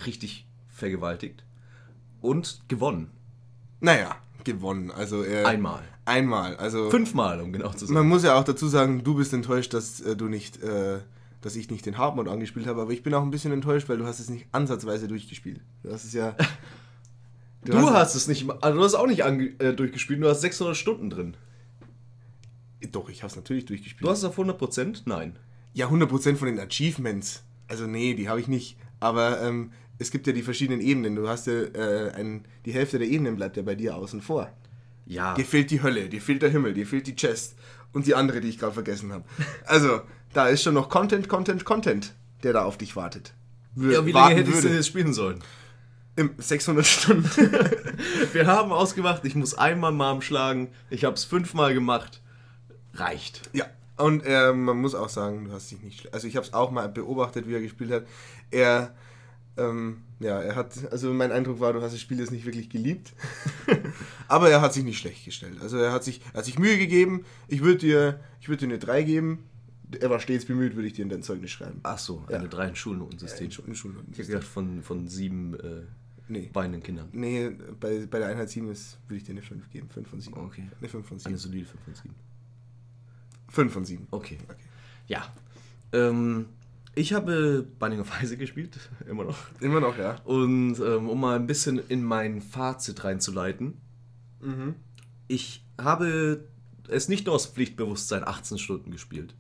richtig vergewaltigt und gewonnen. Naja, gewonnen. Also er. Einmal. Einmal. Also. Fünfmal, um genau zu sein. Man muss ja auch dazu sagen, du bist enttäuscht, dass äh, du nicht, äh, dass ich nicht den Hardmode angespielt habe, aber ich bin auch ein bisschen enttäuscht, weil du hast es nicht ansatzweise durchgespielt. Du hast es ja. Du, hast, es nicht, also du hast auch nicht äh, durchgespielt, du hast 600 Stunden drin. Doch, ich habe es natürlich durchgespielt. Du hast es auf 100%? Nein. Ja, 100% von den Achievements. Also nee, die habe ich nicht. Aber ähm, es gibt ja die verschiedenen Ebenen. Du hast ja äh, ein, die Hälfte der Ebenen bleibt ja bei dir außen vor. Ja. Dir fehlt die Hölle, dir fehlt der Himmel, dir fehlt die Chest und die andere, die ich gerade vergessen habe. Also, da ist schon noch Content, Content, Content, der da auf dich wartet. Wür- Ja, wie lange hätte ich würde. denn jetzt spielen sollen? Im 600 Stunden. Wir haben ausgemacht, ich muss einmal Mom schlagen. Ich habe es fünfmal gemacht. Reicht. ja. Und ähm, man muss auch sagen, du hast dich nicht. Also ich habe es auch mal beobachtet, wie er gespielt hat. Er, ähm, ja, er hat, also mein Eindruck war, du hast das Spiel jetzt nicht wirklich geliebt. Aber er hat sich nicht schlecht gestellt. Also er hat sich, er hat sich Mühe gegeben. Ich würde dir, ich würde dir eine 3 geben. Er war stets bemüht, würde ich dir in dein Zeugnis schreiben. Ach so, Ja. eine drei Schulnotensystem. in Schu- in Schulnoten. Ich habe gedacht von, von sieben äh, Nee. weinenden Kindern. Nee, bei, bei der Einheit 7 ist, würde ich dir eine 5 geben. 5 von 7. Okay. Eine 5 von 7. Eine solide 5 von 7. 5 von 7. Okay. Okay. Ja. Ähm, ich habe Binding of Isaac gespielt, immer noch. Immer noch, ja. Und ähm, um mal ein bisschen in mein Fazit reinzuleiten. Ich habe es nicht nur aus Pflichtbewusstsein 18 Stunden gespielt.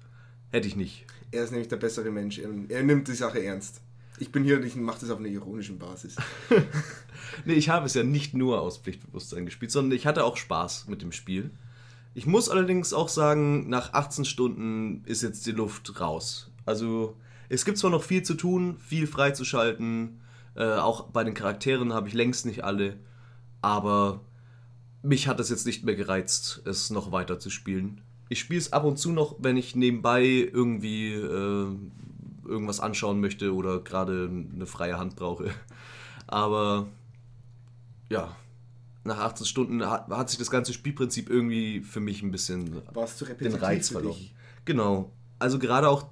Hätte ich nicht. Er ist nämlich der bessere Mensch. Er, er nimmt die Sache ernst. Ich bin hier und ich mache das auf einer ironischen Basis. Nee, ich habe es ja nicht nur aus Pflichtbewusstsein gespielt, sondern ich hatte auch Spaß mit dem Spiel. Ich muss allerdings auch sagen, nach 18 Stunden ist jetzt die Luft raus. Also es gibt zwar noch viel zu tun, viel freizuschalten, äh, auch bei den Charakteren habe ich längst nicht alle, aber mich hat es jetzt nicht mehr gereizt, es noch weiter zu spielen. Ich spiele es ab und zu noch, wenn ich nebenbei irgendwie äh, irgendwas anschauen möchte oder gerade eine freie Hand brauche. Aber ja, nach 18 Stunden hat, hat sich das ganze Spielprinzip irgendwie für mich ein bisschen War es zu den Reiz verloren. Genau. Also gerade auch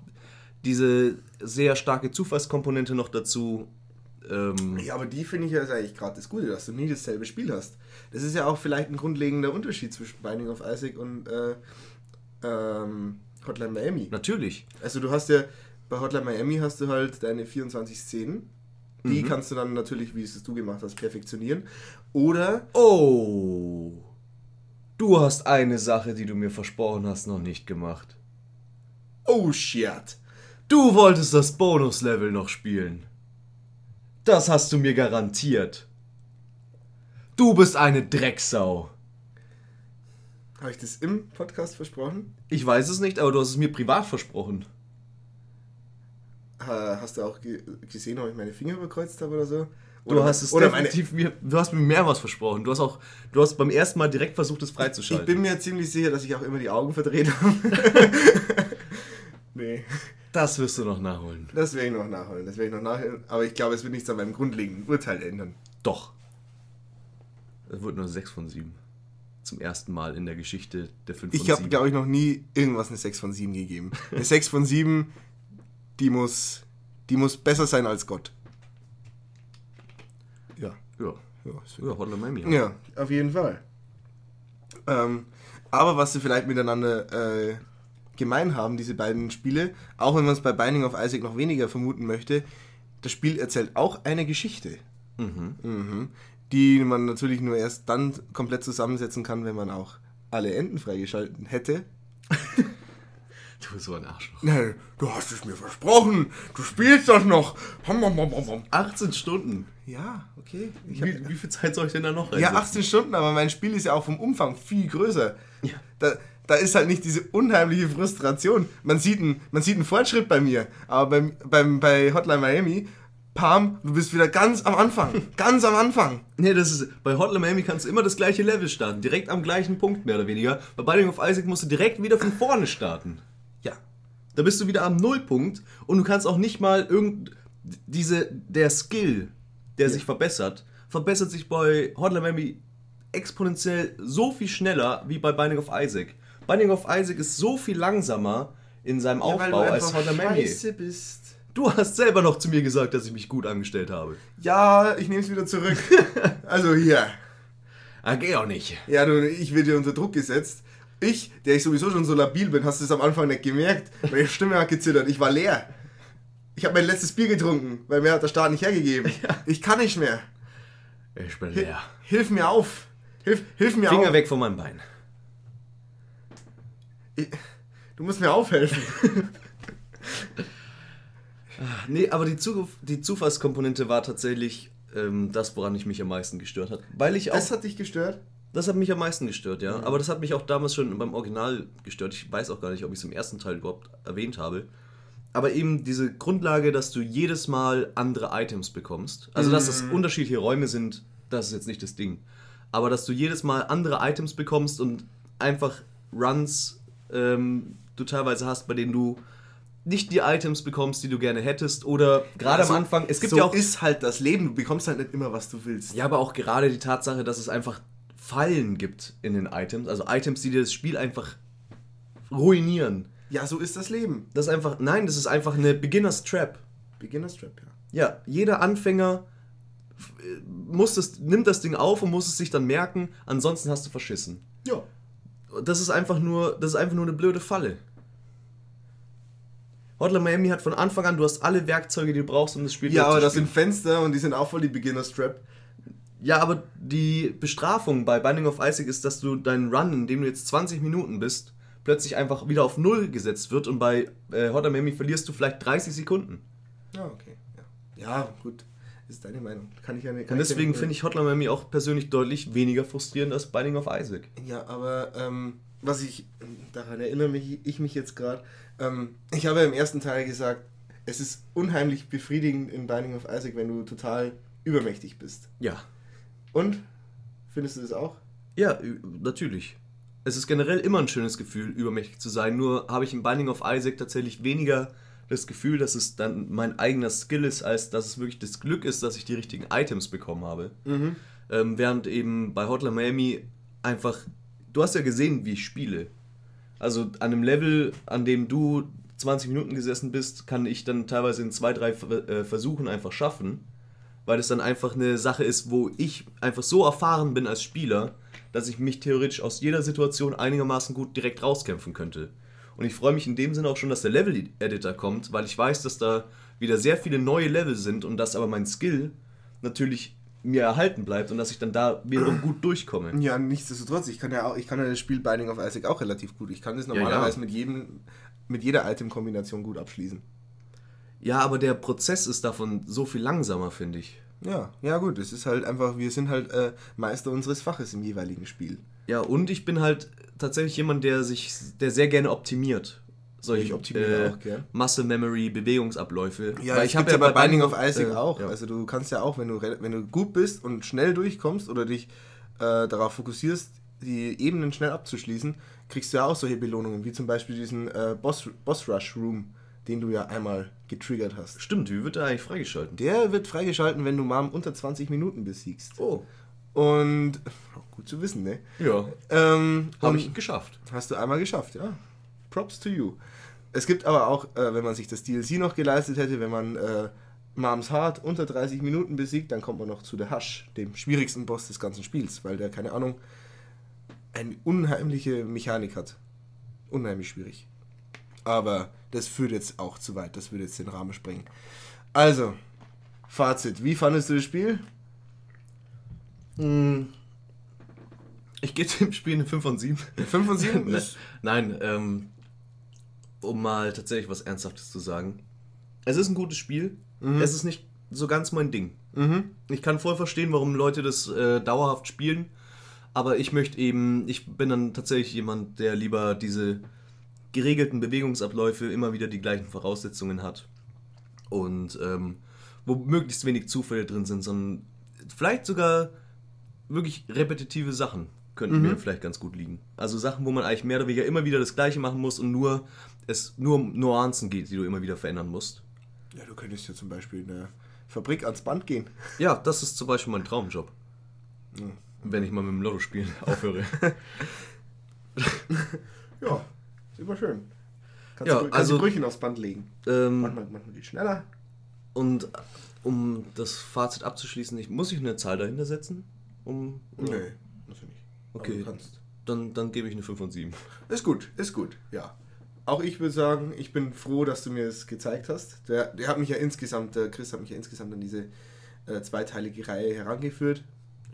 diese sehr starke Zufallskomponente noch dazu. Ähm, Ja, aber die finde ich ja eigentlich gerade das Gute, dass du nie dasselbe Spiel hast. Das ist ja auch vielleicht ein grundlegender Unterschied zwischen Binding of Isaac und äh, ähm, Hotline Miami. Natürlich. Also du hast ja, bei Hotline Miami hast du halt deine 24 Szenen. Die kannst du dann natürlich, wie es du gemacht hast, perfektionieren. Oder Oh. Du hast eine Sache, die du mir versprochen hast, noch nicht gemacht. Oh shit. Du wolltest das Bonuslevel noch spielen. Das hast du mir garantiert. Du bist eine Drecksau. Habe ich das im Podcast versprochen? Ich weiß es nicht, aber du hast es mir privat versprochen. Ha- Hast du auch ge gesehen, ob ich meine Finger überkreuzt habe oder so? Du hast es oder definitiv mir, du hast mir mehrmals versprochen. Du hast auch, du hast beim ersten Mal direkt versucht, es Ich freizuschalten. bin mir ziemlich sicher, dass ich auch immer die Augen verdreht habe. nee, das wirst du noch nachholen. das werde ich noch nachholen. Das werde ich noch nachholen. Aber ich glaube, es wird nichts an meinem grundlegenden Urteil ändern. Doch. Es wurde nur 6 von 7. Zum ersten Mal in der Geschichte der 5 von Ich habe, 7. glaube ich, noch nie irgendwas eine 6 von 7 gegeben. Eine 6 von 7, die muss, die muss besser sein als Gott. Ja. Ja. Ja, Ja, Hotline Miami. Ja, auf jeden Fall. Ähm, aber was sie vielleicht miteinander äh, gemein haben, diese beiden Spiele, auch wenn man es bei Binding of Isaac noch weniger vermuten möchte, das Spiel erzählt auch eine Geschichte. Mhm. Die man natürlich nur erst dann komplett zusammensetzen kann, wenn man auch alle Enden freigeschalten hätte. Du so ein Arschloch. Nein, du hast es mir versprochen. Du spielst das noch. Hom, hom, hom, hom, hom. 18 Stunden. Ja, okay. Hab, Wie, wie viel Zeit soll ich denn da noch Ja, reinsetzen? 18 Stunden, aber mein Spiel ist ja auch vom Umfang viel größer. Da, da ist halt nicht diese unheimliche Frustration. Man sieht einen, man sieht einen Fortschritt bei mir, aber beim, beim, bei Hotline Miami, Pam, du bist wieder ganz am Anfang. ganz am Anfang. Nee, das ist, bei Hotline Miami kannst du immer das gleiche Level starten. Direkt am gleichen Punkt, mehr oder weniger. Bei Binding of Isaac musst du direkt wieder von vorne starten. Ja. Da bist du wieder am Nullpunkt und du kannst auch nicht mal irgend diese der Skill, der sich verbessert, verbessert sich bei Hotline Miami exponentiell so viel schneller wie bei Binding of Isaac. Binding of Isaac ist so viel langsamer in seinem Aufbau als Hotline Miami. bist. Du hast selber noch zu mir gesagt, dass ich mich gut angestellt habe. Ja, ich nehme es wieder zurück. also hier. Ah, geh auch nicht. Ja, du, ich werde dir unter Druck gesetzt. Ich, der ich sowieso schon so labil bin, hast du es am Anfang nicht gemerkt. Meine Stimme hat gezittert. Ich war leer. Ich habe mein letztes Bier getrunken, weil mir hat der Staat nicht hergegeben. Ich kann nicht mehr. Ich bin leer. Hilf mir auf. Hilf, hilf mir Finger auf. weg von meinem Bein. Ich, du musst mir aufhelfen. Nee, aber die, Zu die Zufallskomponente war tatsächlich ähm, das, woran ich mich am meisten gestört hat. Weil ich auch. Das hat dich gestört? Das hat mich am meisten gestört, ja. Aber das hat mich auch damals schon beim Original gestört. Ich weiß auch gar nicht, ob ich es im ersten Teil überhaupt erwähnt habe. Aber eben diese Grundlage, dass du jedes Mal andere Items bekommst. Also, dass es unterschiedliche Räume sind, das ist jetzt nicht das Ding. Aber dass du jedes Mal andere Items bekommst und einfach Runs ähm, du teilweise hast, bei denen du nicht die Items bekommst, die du gerne hättest. Oder gerade Also, am Anfang, es gibt so ja auch ist halt das Leben. Du bekommst halt nicht immer, was du willst. ja, aber auch gerade die Tatsache, dass es einfach Fallen gibt in den Items, also Items, die dir das Spiel einfach ruinieren. Ja, so ist das Leben. Das ist einfach, nein, das ist einfach eine Beginner's Trap. Beginner's Trap, ja. Ja, jeder Anfänger muss das, nimmt das Ding auf und muss es sich dann merken, ansonsten hast du verschissen. Ja. Das ist einfach nur, das ist einfach nur eine blöde Falle. Hotline Miami hat von Anfang an, du hast alle Werkzeuge, die du brauchst, um das Spiel Ja, aber das sind Fenster und die sind auch voll die Beginner's Trap. Ja, aber die Bestrafung bei Binding of Isaac ist, dass du deinen Run, in dem du jetzt 20 Minuten bist, plötzlich einfach wieder auf Null gesetzt wird und bei äh, Hotline Miami verlierst du vielleicht 30 Sekunden. Ja, okay. Ja, ja gut. Ist deine Meinung. Kann ich ja nicht. Und deswegen finde ich Hotline Miami auch persönlich deutlich weniger frustrierend als Binding of Isaac. Ja, aber ähm, was ich, daran erinnere mich, ich mich jetzt gerade, ähm, ich habe ja im ersten Teil gesagt, es ist unheimlich befriedigend in Binding of Isaac, wenn du total übermächtig bist. Ja. Und? Findest du das auch? Ja, natürlich. Es ist generell immer ein schönes Gefühl, übermächtig zu sein. Nur habe ich in Binding of Isaac tatsächlich weniger das Gefühl, dass es dann mein eigener Skill ist, als dass es wirklich das Glück ist, dass ich die richtigen Items bekommen habe. Ähm, während eben bei Hotline Miami einfach, du hast ja gesehen, wie ich spiele. Also an einem Level, an dem du 20 Minuten gesessen bist, kann ich dann teilweise in zwei, drei äh, Versuchen einfach schaffen weil es dann einfach eine Sache ist, wo ich einfach so erfahren bin als Spieler, dass ich mich theoretisch aus jeder Situation einigermaßen gut direkt rauskämpfen könnte. Und ich freue mich in dem Sinne auch schon, dass der Level-Editor kommt, weil ich weiß, dass da wieder sehr viele neue Level sind und dass aber mein Skill natürlich mir erhalten bleibt und dass ich dann da wiederum gut durchkomme. Ja, nichtsdestotrotz, ich kann ja auch, ich kann ja das Spiel Binding of Isaac auch relativ gut. Ich kann das normalerweise mit jedem, mit jeder Item-Kombination gut abschließen. Ja, aber der Prozess ist davon so viel langsamer, finde ich. Ja, ja gut, es ist halt einfach, wir sind halt äh, Meister unseres Faches im jeweiligen Spiel. Ja, und ich bin halt tatsächlich jemand, der sich, der sehr gerne optimiert. solche Ich optimiere äh, auch gern. Muscle Memory, Bewegungsabläufe. Ja, Weil ich habe ja bei Binding of Isaac äh, auch. ja. Also du kannst ja auch, wenn du, wenn du gut bist und schnell durchkommst oder dich äh, darauf fokussierst, die Ebenen schnell abzuschließen, kriegst du ja auch solche Belohnungen, wie zum Beispiel diesen äh, Boss, Boss Rush Room, den du ja einmal getriggert hast. Stimmt, wie wird der eigentlich freigeschalten? Der wird freigeschalten, wenn du Mom unter 20 Minuten besiegst. Oh, Und gut zu wissen, ne? ja. Ähm, Habe ich geschafft. Hast du einmal geschafft, ja. Props to you. Es gibt aber auch, äh, wenn man sich das DLC noch geleistet hätte, wenn man äh, Moms Heart unter 30 Minuten besiegt, dann kommt man noch zu der Hush, dem schwierigsten Boss des ganzen Spiels, weil der, keine Ahnung, eine unheimliche Mechanik hat. Unheimlich schwierig. Aber das führt jetzt auch zu weit, das würde jetzt den Rahmen sprengen. Also, Fazit, wie fandest du das Spiel? Ich gebe dem Spiel eine 5 von 7. 5 von 7 Ne- Nein, ähm, um mal tatsächlich was Ernsthaftes zu sagen. Es ist ein gutes Spiel. Es ist nicht so ganz mein Ding. Ich kann voll verstehen, warum Leute das äh, dauerhaft spielen. Aber ich möchte eben, ich bin dann tatsächlich jemand, der lieber diese geregelten Bewegungsabläufe immer wieder die gleichen Voraussetzungen hat. Und ähm, wo möglichst wenig Zufälle drin sind, sondern vielleicht sogar wirklich repetitive Sachen könnten mir vielleicht ganz gut liegen. Also Sachen, wo man eigentlich mehr oder weniger immer wieder das Gleiche machen muss und nur es nur um Nuancen geht, die du immer wieder verändern musst. Ja, du könntest ja zum Beispiel in der Fabrik ans Band gehen. Ja, das ist zum Beispiel mein Traumjob. Wenn ich mal mit dem Lotto spielen aufhöre. Ja, ist immer schön. Kannst, Ja, du, kannst also- du Brüchen aufs Band legen. ähm, Manchmal, manchmal geht schneller. und um das Fazit abzuschließen, ich, muss ich eine Zahl dahinter setzen? Um, oder? Nee, muss ich nicht. Okay. Aber kannst. Dann, dann gebe ich eine 5 von 7. Ist gut, ist gut, ja. Auch ich würde sagen, ich bin froh, dass du mir das gezeigt hast. Der, der hat mich ja insgesamt, der Chris hat mich ja insgesamt an diese äh, zweiteilige Reihe herangeführt.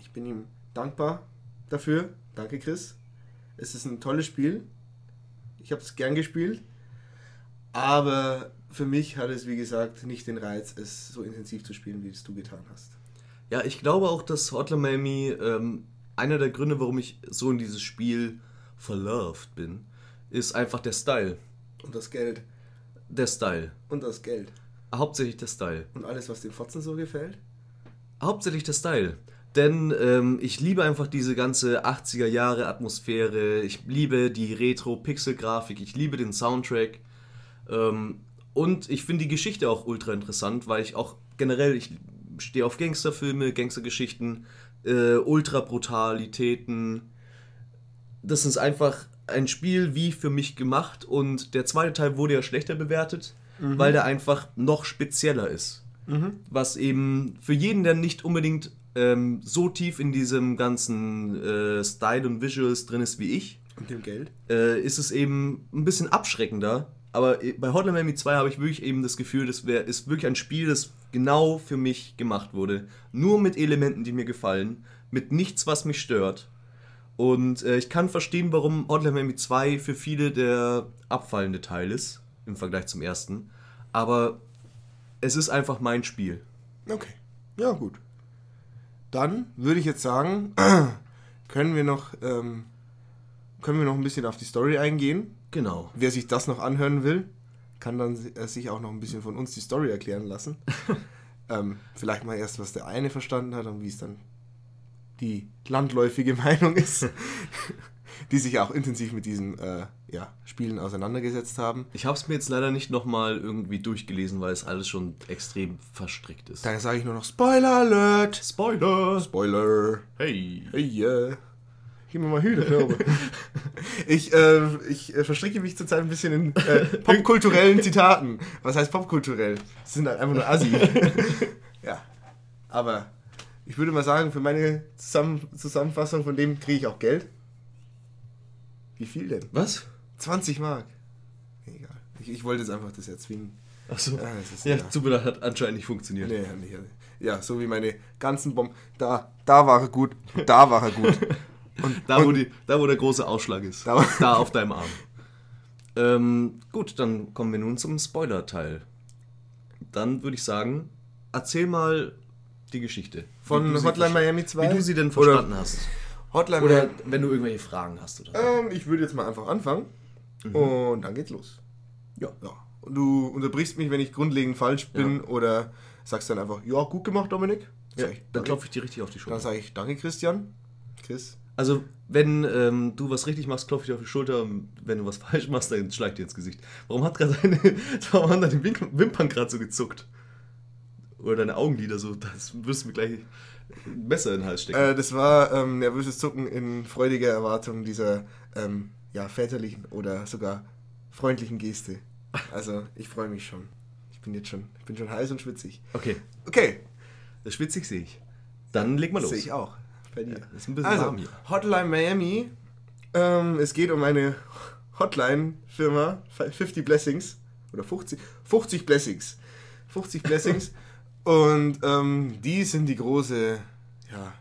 Ich bin ihm dankbar dafür. Danke, Chris. Es ist ein tolles Spiel. Ich habe es gern gespielt. Aber für mich hat es, wie gesagt, nicht den Reiz, es so intensiv zu spielen, wie es du getan hast. Ja, ich glaube auch, dass Hotline Miami ähm, einer der Gründe, warum ich so in dieses Spiel verloved bin, ist einfach der Style. Und das Geld. Der Style. Und das Geld. Hauptsächlich der Style. Und alles, was dem Fotzen so gefällt. Hauptsächlich der Style. Denn ähm, ich liebe einfach diese ganze 80er Jahre Atmosphäre. Ich liebe die Retro-Pixel-Grafik. Ich liebe den Soundtrack. Ähm, und ich finde die Geschichte auch ultra interessant, weil ich auch generell, ich stehe auf Gangsterfilme, Gangstergeschichten, äh, Ultra-Brutalitäten. Das ist einfach ein Spiel wie für mich gemacht und der zweite Teil wurde ja schlechter bewertet, weil der einfach noch spezieller ist. Was eben für jeden, der nicht unbedingt ähm, so tief in diesem ganzen äh, Style und Visuals drin ist wie ich, Und dem Geld. äh, ist es eben ein bisschen abschreckender. Aber bei Hotline Miami 2 habe ich wirklich eben das Gefühl, das wär, ist wirklich ein Spiel, das genau für mich gemacht wurde. Nur mit Elementen, die mir gefallen, mit nichts, was mich stört. Und äh, ich kann verstehen, warum Hotline Miami 2 für viele der abfallende Teil ist, im Vergleich zum ersten. Aber es ist einfach mein Spiel. Okay. Ja, gut. Dann würde ich jetzt sagen, können wir noch, ähm, können wir noch ein bisschen auf die Story eingehen. Genau. Wer sich das noch anhören will, kann dann äh, sich auch noch ein bisschen von uns die Story erklären lassen. ähm, vielleicht mal erst, was der eine verstanden hat und wie es dann die landläufige Meinung ist, die sich auch intensiv mit diesen äh, ja, Spielen auseinandergesetzt haben. Ich habe es mir jetzt leider nicht nochmal irgendwie durchgelesen, weil es alles schon extrem verstrickt ist. Daher sage ich nur noch Spoiler Alert! Spoiler! Spoiler! Hey! Hey, yeah. Gib mir mal Hühner, glaube ich. äh, ich äh, verstricke mich zurzeit ein bisschen in äh, popkulturellen Zitaten. Was heißt popkulturell? Das sind halt einfach nur Assi. ja. Aber ich würde mal sagen, für meine Zusammen Zusammenfassung von dem kriege ich auch Geld. Wie viel denn? Was? 20 Mark. Egal. Ich, ich wollte jetzt einfach das erzwingen. Achso. Ja, das ist- ja, ja. hat anscheinend nicht funktioniert. Nee, nicht. Ja, so wie meine ganzen Bomben. Da, da war er gut. Da war er gut. Und, Da, wo und- die, da, wo der große Ausschlag ist. Da- Da, auf deinem Arm. Ähm, gut, dann kommen wir nun zum Spoiler-Teil. Dann würde ich sagen, erzähl mal die Geschichte. Von Hotline Miami 2? Wie du sie denn Oder- verstanden hast. Hotline Oder Miami. wenn du irgendwelche Fragen hast oder so. Ähm, ich würde jetzt mal einfach anfangen. Mhm. Und dann geht's los. Ja. ja. Und du unterbrichst mich, wenn ich grundlegend falsch bin oder sagst dann einfach, ja, gut gemacht, Dominik. Ja, ich, dann klopfe ich dir richtig auf die Dann Schulter. sage ich, danke, Christian. Chris. Also, wenn ähm, du was richtig machst, klopfe ich dir auf die Schulter. Wenn du was falsch machst, dann schlag ich dir ins Gesicht. Warum hat gerade deine, warum haben deine Wimpern gerade so gezuckt? Oder deine Augenlider so? Das wirst du mir gleich Messer in den Hals stecken. Äh, das war ähm, nervöses Zucken in freudiger Erwartung dieser ähm, ja, väterlichen oder sogar freundlichen Geste. Also, ich freue mich schon. Ich bin jetzt schon, ich bin schon heiß und schwitzig. okay, Okay, das schwitzig sehe ich. Dann leg mal los. sehe ich auch. Bei dir. ist ein bisschen also, warm hier. Hotline Miami. Ähm, es geht um eine Hotline-Firma, 50 Blessings. Oder 50, 50 Blessings. 50 Blessings. Und ähm, die sind die große, ja,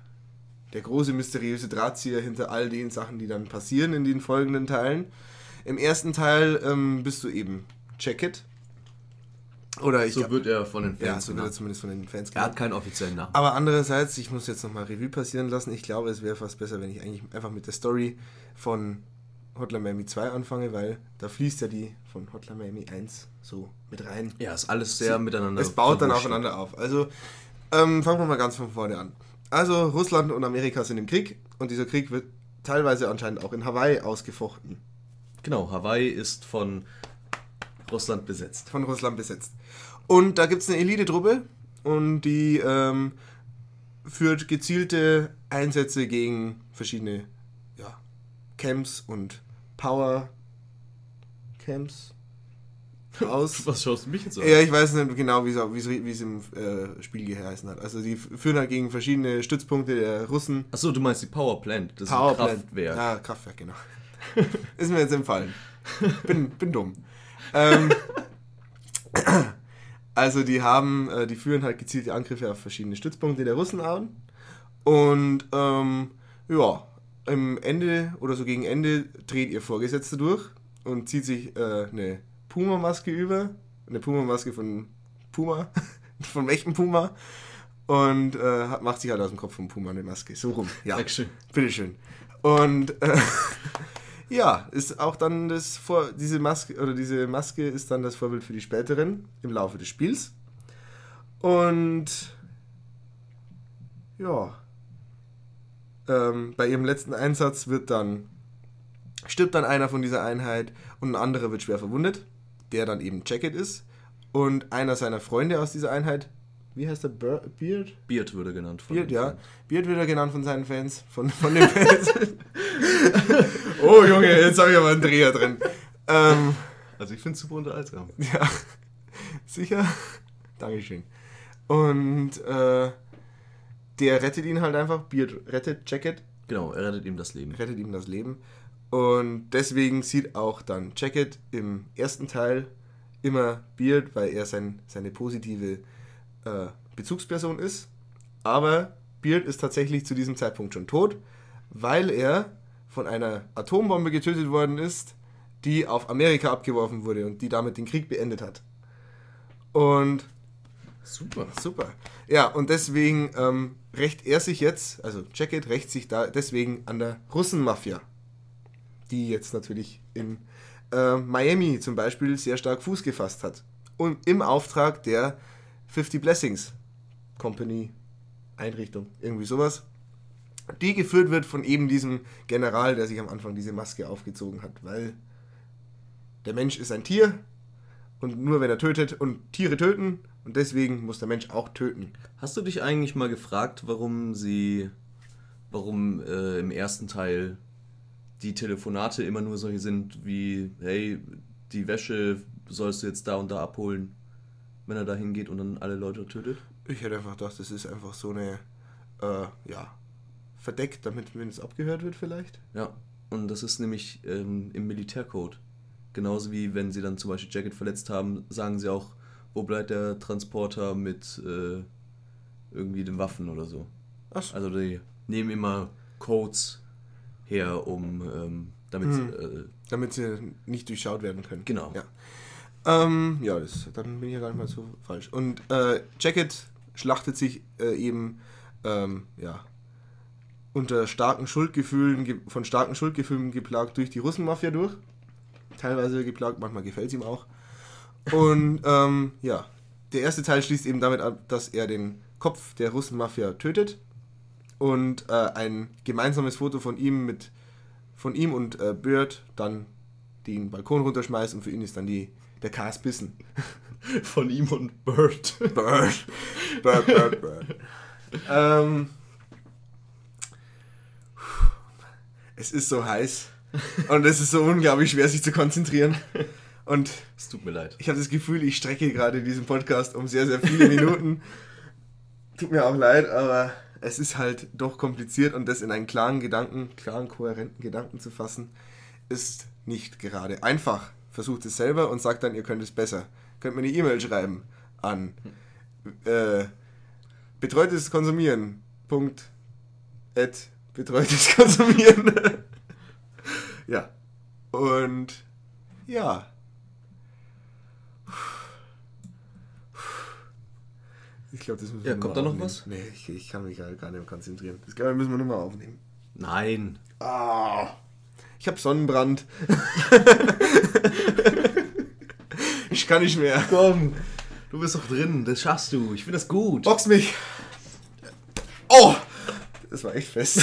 der große mysteriöse Drahtzieher hinter all den Sachen, die dann passieren in den folgenden Teilen. Im ersten Teil ähm, bist du eben Check-It. Oder ich So glaub- wird er von den ja, Fans so wird er genannt. zumindest von den Fans Er hat keinen offiziellen Namen. aber andererseits, ich muss jetzt nochmal Revue passieren lassen. Ich glaube, es wäre fast besser, wenn ich eigentlich einfach mit der Story von Hotline Miami 2 anfange, weil da fließt ja die von Hotline Miami 1 so mit rein. Ja, ist alles sehr miteinander. Es baut dann aufeinander auf. Also ähm, fangen wir mal ganz von vorne an. Also Russland und Amerika sind im Krieg und dieser Krieg wird teilweise anscheinend auch in Hawaii ausgefochten. Genau, Hawaii ist von Russland besetzt. von Russland besetzt. Und da gibt es eine Elite-Truppe und die ähm, führt gezielte Einsätze gegen verschiedene Camps und Power Camps aus. Was schaust du mich jetzt an? Ja, ich weiß nicht genau, wie es- im äh, Spiel geheißen hat. Also die führen halt gegen verschiedene Stützpunkte der Russen. Achso, du meinst die Power Plant. Das ist ein. Kraftwerk. Ja, Kraftwerk, genau. Ist mir jetzt empfallen. Bin, bin dumm. Ähm, also die haben, äh, die führen halt gezielte Angriffe auf verschiedene Stützpunkte der Russen an. Und ähm, ja, im Ende oder so gegen Ende dreht ihr Vorgesetzter durch und zieht sich äh, eine Puma-Maske über. Eine Puma-Maske von Puma, vom echten Puma. Und äh, macht sich halt aus dem Kopf vom Puma eine Maske. So rum. Ja. Dankeschön. Bitteschön. Und äh, ja, ist auch dann das Vor diese Maske oder diese Maske ist dann das Vorbild für die späteren im Laufe des Spiels. Und ja, ähm, bei ihrem letzten Einsatz wird dann stirbt dann einer von dieser Einheit und ein anderer wird schwer verwundet, der dann eben Jacket ist und einer seiner Freunde aus dieser Einheit, wie heißt der Ber Beard? Beard würde genannt. von Beard, ja. Fans. Beard wird er genannt von seinen Fans. Von, von den Fans. oh Junge, jetzt habe ich aber einen Dreher drin. Ähm, Also ich finde es super unterhaltsam. ja, sicher. Dankeschön. Und äh, der rettet ihn halt einfach. Beard rettet Jacket, Genau, er rettet ihm das Leben. rettet ihm das Leben. Und deswegen sieht auch dann Jacket im ersten Teil immer Beard, weil er sein, seine positive äh, Bezugsperson ist. Aber Beard ist tatsächlich zu diesem Zeitpunkt schon tot, weil er von einer Atombombe getötet worden ist, die auf Amerika abgeworfen wurde und die damit den Krieg beendet hat. Und Super. Super. Ja, und deswegen ähm, rächt er sich jetzt, also Jacket rächt sich da deswegen an der Russenmafia, die jetzt natürlich in äh, Miami zum Beispiel sehr stark Fuß gefasst hat. Und im Auftrag der 50 Blessings Company, Einrichtung, irgendwie sowas, die geführt wird von eben diesem General, der sich am Anfang diese Maske aufgezogen hat, weil der Mensch ist ein Tier und nur wenn er tötet und Tiere töten und deswegen muss der Mensch auch töten. Hast du dich eigentlich mal gefragt, warum sie, warum äh, im ersten Teil die Telefonate immer nur solche sind wie, hey, die Wäsche sollst du jetzt da und da abholen, wenn er da hingeht und dann alle Leute tötet? Ich hätte einfach gedacht, das ist einfach so eine, äh, ja, verdeckt, damit wenn es abgehört wird vielleicht. Ja, und das ist nämlich ähm, im Militärcode. Genauso wie wenn sie dann zum Beispiel Jacket verletzt haben, sagen sie auch, wo bleibt der Transporter mit äh, irgendwie den Waffen oder so. Ach so. Also die nehmen immer Codes her, um ähm, damit Mhm. äh, Damit sie nicht durchschaut werden können. Genau. Ja, ähm, ja das, dann bin ich ja gar nicht mal so falsch. Und äh, Jacket schlachtet sich äh, eben, ähm, ja, unter starken Schuldgefühlen, ge- von starken Schuldgefühlen geplagt durch die Russenmafia durch. Teilweise geplagt, manchmal gefällt es ihm auch. Und ähm, ja, der erste Teil schließt eben damit ab, dass er den Kopf der Russenmafia tötet und äh, ein gemeinsames Foto von ihm mit von ihm und äh, Bird dann den Balkon runterschmeißt und für ihn ist dann die der Cast Bissen. Von ihm und Bird. Bird. Bird, Bird, Bird. ähm, es ist so heiß und es ist so unglaublich schwer, sich zu konzentrieren. Und Es tut mir leid. ich habe das Gefühl, ich strecke gerade diesen Podcast um sehr, sehr viele Minuten. Tut mir auch leid, aber es ist halt doch kompliziert und das in einen klaren Gedanken, klaren, kohärenten Gedanken zu fassen, ist nicht gerade einfach. Versucht es selber und sagt dann, ihr könnt es besser. Könnt mir eine E-Mail schreiben an äh, betreutes Konsumieren. Punkt. At betreutes Konsumieren. ja. Und ja. Ich glaube, das müssen Ja, wir kommt nur da noch aufnehmen. was? Nee, ich, ich kann mich gerade gar nicht mehr konzentrieren. Das glaube ich, müssen wir nochmal aufnehmen. Nein. Ah, ich habe Sonnenbrand. ich kann nicht mehr. Komm. Du bist doch drin. Das schaffst du. Ich finde das gut. Box mich. Oh! Das war echt fest.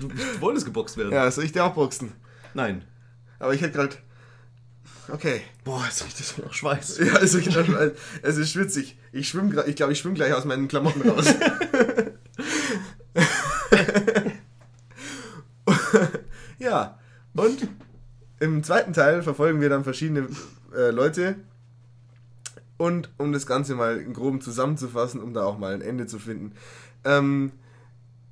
Du wolltest geboxt werden. ja, soll ich dir auch boxen? Nein. Aber ich hätte gerade. Okay. Boah, jetzt riecht das nach Schweiß. Ja, also ich, es ist schwitzig. Ich schwimme gerade, ich glaube, ich schwimme gleich aus meinen Klamotten raus. ja, und im zweiten Teil verfolgen wir dann verschiedene äh, Leute. Und um das Ganze mal in groben zusammenzufassen, um da auch mal ein Ende zu finden. Ähm,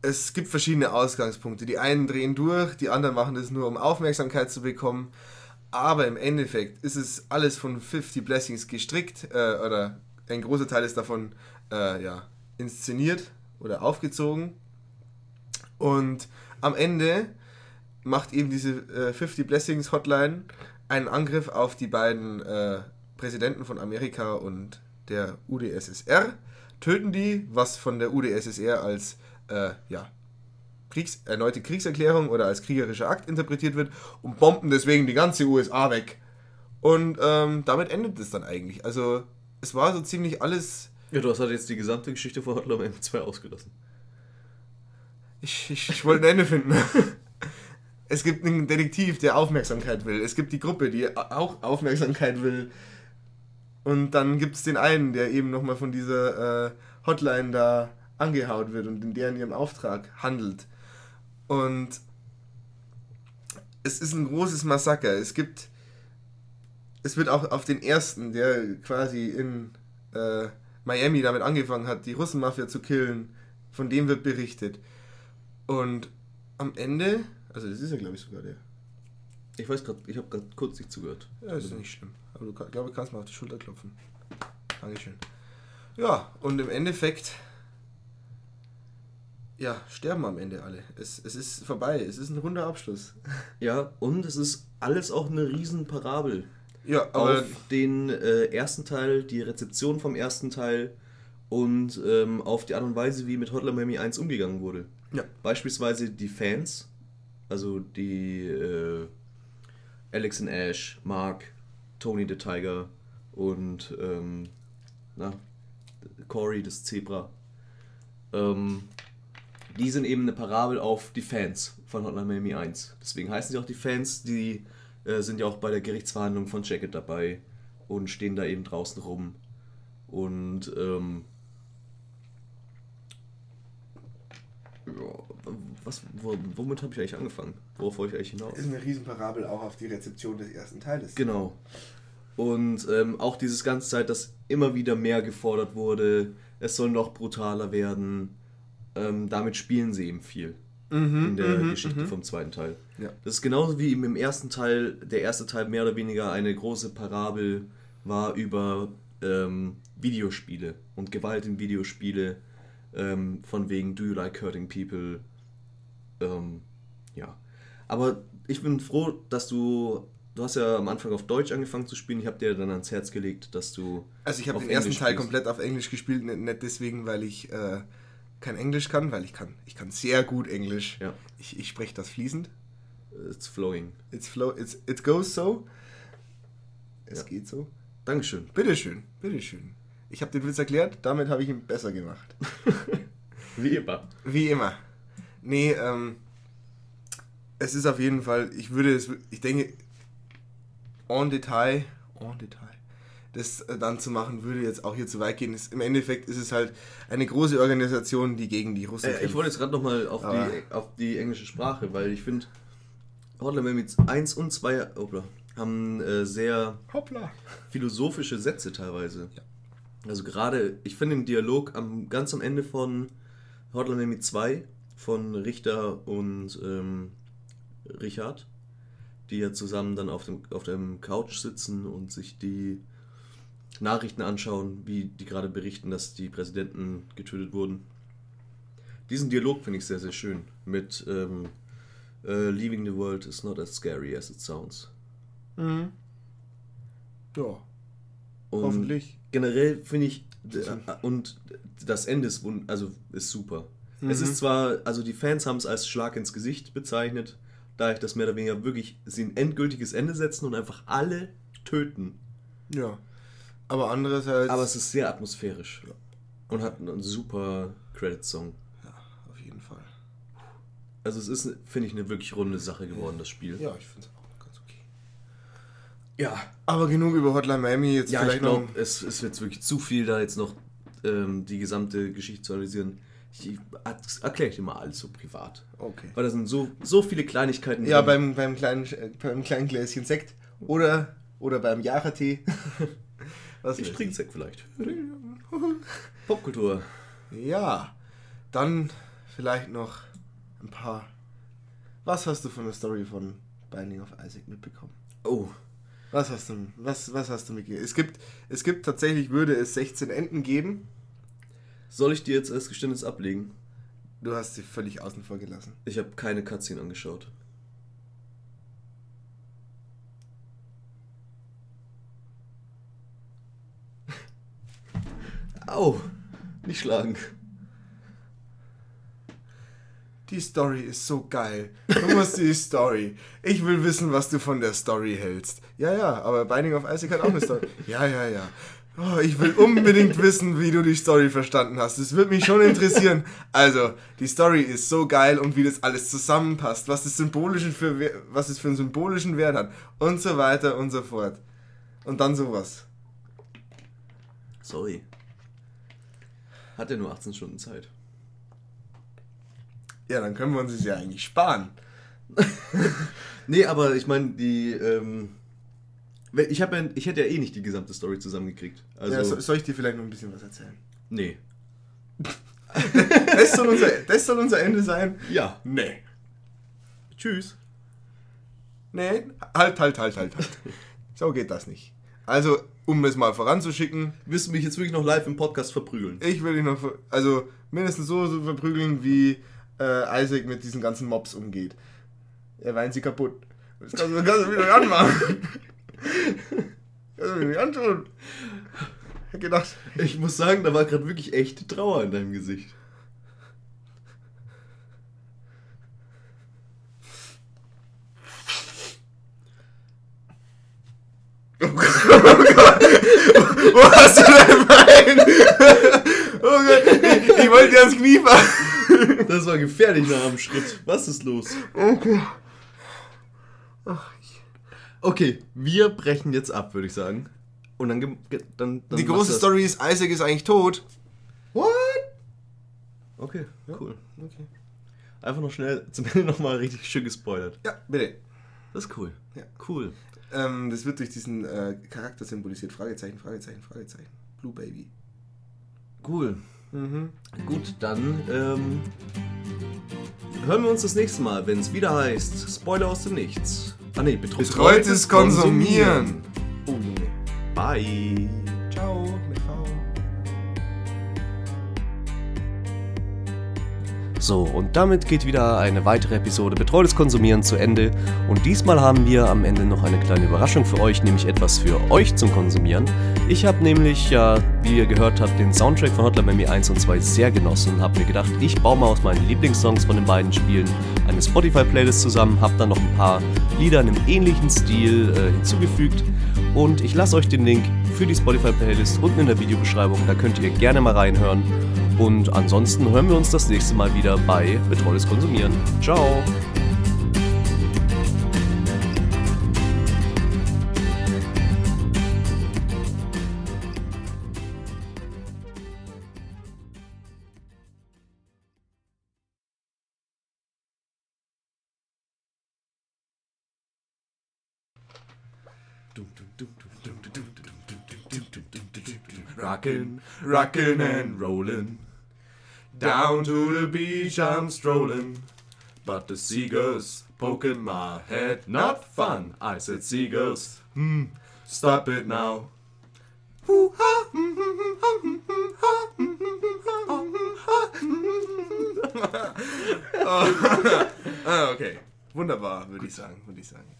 es gibt verschiedene Ausgangspunkte. Die einen drehen durch, die anderen machen das nur, um Aufmerksamkeit zu bekommen. Aber im Endeffekt ist es alles von 50 Blessings gestrickt äh, oder ein großer Teil ist davon äh, ja, inszeniert oder aufgezogen. Und am Ende macht eben diese äh, 50 Blessings Hotline einen Angriff auf die beiden äh, Präsidenten von Amerika und der UdSSR, töten die, was von der UdSSR als äh, ja, Kriegs erneute Kriegserklärung oder als kriegerischer Akt interpretiert wird und bomben deswegen die ganze USA weg. Und ähm, damit endet es dann eigentlich. Also es war so ziemlich alles. Ja, du hast halt jetzt die gesamte Geschichte von Hotline Miami 2 ausgelassen. Ich, ich, ich wollte ein Ende finden. Es gibt einen Detektiv, der Aufmerksamkeit will. Es gibt die Gruppe, die auch Aufmerksamkeit will. Und dann gibt es den einen, der eben nochmal von dieser äh, Hotline da angehaut wird und in deren ihrem Auftrag handelt. Und es ist ein großes Massaker. Es gibt. Es wird auch auf den ersten, der quasi in äh, Miami damit angefangen hat, die Russenmafia zu killen, von dem wird berichtet. Und am Ende, also das ist ja glaube ich sogar der. Ich weiß gerade, ich habe gerade kurz nicht zugehört. Ja, ist nicht schlimm. Aber du glaube, kannst mal auf die Schulter klopfen. Dankeschön. Ja, und im Endeffekt, ja, sterben am Ende alle. Es, es ist vorbei. Es ist ein runder Abschluss. Ja, und es ist alles auch eine riesen Parabel. Ja, aber auf den äh, ersten Teil, die Rezeption vom ersten Teil und ähm, auf die Art und Weise, wie mit Hotline Miami 1 umgegangen wurde. Ja. Beispielsweise die Fans, also die äh, Alex and Ash, Mark, Tony the Tiger und ähm, na, Corey das Zebra. Ähm, die sind eben eine Parabel auf die Fans von Hotline Miami 1. Deswegen heißen sie auch die Fans, die äh, sind ja auch bei der Gerichtsverhandlung von Jacket dabei und stehen da eben draußen rum. Und ähm, was, wo, womit habe ich eigentlich angefangen? Worauf wollte ich eigentlich hinaus? ist eine Riesenparabel auch auf die Rezeption des ersten Teiles. Genau. Und ähm, auch dieses ganze Zeit, dass immer wieder mehr gefordert wurde, es soll noch brutaler werden. Ähm, damit spielen sie eben viel in der Geschichte vom zweiten Teil. Ja. Das ist genauso wie im ersten Teil, der erste Teil mehr oder weniger eine große Parabel war über ähm, Videospiele und Gewalt in Videospiele, ähm, von wegen Do you like hurting people? Ähm, ja. Aber ich bin froh, dass du, du hast ja am Anfang auf Deutsch angefangen zu spielen, ich habe dir dann ans Herz gelegt, dass du Also ich habe den ersten Englisch Teil spielst. komplett auf Englisch gespielt, nicht, nicht deswegen, weil ich äh, kein Englisch kann, weil ich kann, ich kann sehr gut Englisch. Ja. Ich, ich spreche das fließend. It's flowing. It's flow, it's, it goes so. Es geht so. Dankeschön. Bitteschön, bitteschön. Ich habe den Witz erklärt, damit habe ich ihn besser gemacht. Wie immer. Wie immer. Nee, ähm, es ist auf jeden Fall, ich würde es, ich denke, en Detail, en Detail, das äh, dann zu machen, würde jetzt auch hier zu weit gehen. Es, Im Endeffekt ist es halt eine große Organisation, die gegen die Russen Äh, ich wollte jetzt gerade nochmal auf Aber- die, auf die englische Sprache, weil ich finde, Hotline Miami 1 und 2 hoppla, haben äh, sehr Hoppla. philosophische Sätze teilweise. Also gerade, ich finde den Dialog am, ganz am Ende von Hotline Miami 2 von Richter und ähm, Richard, die ja zusammen dann auf dem, auf dem Couch sitzen und sich die Nachrichten anschauen, wie die gerade berichten, dass die Präsidenten getötet wurden. Diesen Dialog finde ich sehr, sehr schön. Mit ähm, äh, Leaving the world is not as scary as it sounds. Mhm. Ja, Und hoffentlich. generell finde ich und das Ende ist also ist super. Es ist zwar also die Fans haben es als Schlag ins Gesicht bezeichnet, da ich das mehr oder weniger wirklich sie ein endgültiges Ende setzen und einfach alle töten. Ja. Aber andererseits. Aber es ist sehr atmosphärisch und hat einen super Credit Song. auf jeden Fall. Also es ist finde ich eine wirklich runde Sache geworden das Spiel. Ja, ich finde es auch ganz okay. Ja, Aber genug über Hotline Miami. Jetzt ja ich vielleicht noch. es, es wird wirklich zu viel da jetzt noch ähm, die gesamte Geschichte zu analysieren. Ich erkläre ich dir mal alles so privat. Okay. Weil da sind so, so viele Kleinigkeiten Ja, drin. beim, beim, kleinen, beim kleinen Gläschen Sekt oder, oder beim Jachertee. Was Ich trinke Sekt vielleicht. Popkultur. Ja, dann vielleicht noch ein paar. Was hast du von der Story von Binding of Isaac mitbekommen? Oh, Was hast du, was, was hast du mitgegeben? Es gibt, es gibt tatsächlich, würde es 16 Enden geben. soll ich dir jetzt als Geständnis ablegen? Du hast sie völlig außen vor gelassen. Ich habe keine Cutscene angeschaut. Au, nicht schlagen. Die Story ist so geil. Du musst die Story. Ich will wissen, was du von der Story hältst. Ja, ja, aber Binding of Isaac hat auch eine Story. Ja, ja, ja. Oh, ich will unbedingt wissen, wie du die Story verstanden hast. Das würde mich schon interessieren. Also, die Story ist so geil und wie das alles zusammenpasst, was es symbolischen für was es für einen symbolischen Wert hat und so weiter und so fort. Und dann sowas. Sorry. Hat er nur 18 Stunden Zeit. Ja, dann können wir uns es ja eigentlich sparen. Nee, aber ich meine, die. Ähm, ich, hab ja, ich hätte ja eh nicht die gesamte Story zusammengekriegt. Also, ja, so, soll ich dir vielleicht noch ein bisschen was erzählen? nee. Das soll unser, das soll unser Ende sein? Ja. Nee. Tschüss. Nee, halt, halt, halt, halt, halt. So geht das nicht. Also, um es mal voranzuschicken, Willst du mich jetzt wirklich noch live im Podcast verprügeln? ich will dich noch, also mindestens so, so verprügeln, wie äh, Isaac mit diesen ganzen Mobs umgeht. Er weint sie kaputt. Das kannst du, kannst du wieder nicht anmachen. kannst du mir nicht antun. Ich gedacht, Ich muss sagen, da war gerade wirklich echte Trauer in deinem Gesicht. Wo hast du dein Bein? oh Gott, ich, ich wollte dir ans Knie fassen. Das war gefährlich nach einem Schritt. Was ist los? Okay. Okay, wir brechen jetzt ab, würde ich sagen. Und dann, dann, dann Die große Story ist, Isaac ist eigentlich tot. What? Okay, cool. Okay. Einfach noch schnell zum Ende nochmal richtig schön gespoilert. Ja, bitte. Das ist cool. Ja. Cool. Ähm, das wird durch diesen äh, Charakter symbolisiert. Fragezeichen, Fragezeichen, Fragezeichen. Blue Baby. Cool. Mhm. Gut, dann ähm, hören wir uns das nächste Mal, wenn es wieder heißt Spoiler aus dem Nichts. Ah ne, Betreutes Konsumieren. Oh Junge. Bye. Ciao. So, und damit geht wieder eine weitere Episode Betreutes Konsumieren zu Ende. Und diesmal haben wir am Ende noch eine kleine Überraschung für euch, nämlich etwas für euch zum Konsumieren. Ich habe nämlich, ja, wie ihr gehört habt, den Soundtrack von Hotline Miami 1 und 2 sehr genossen und habe mir gedacht, ich baue mal aus meinen Lieblingssongs von den beiden Spielen eine Spotify-Playlist zusammen, habe dann noch ein paar Lieder in einem ähnlichen Stil äh, hinzugefügt Und ich lasse euch den Link für die Spotify-Playlist unten in der Videobeschreibung. Da könnt ihr gerne mal reinhören. Und ansonsten hören wir uns das nächste Mal wieder bei Betreutes Konsumieren. Ciao! Rockin', rockin' and rollin'. Down to the beach I'm strolling. But the seagulls poking my head. Not fun, I said seagulls. Hmm, stop it now. Ah, okay, wunderbar, würde ich sagen, würde ich sagen.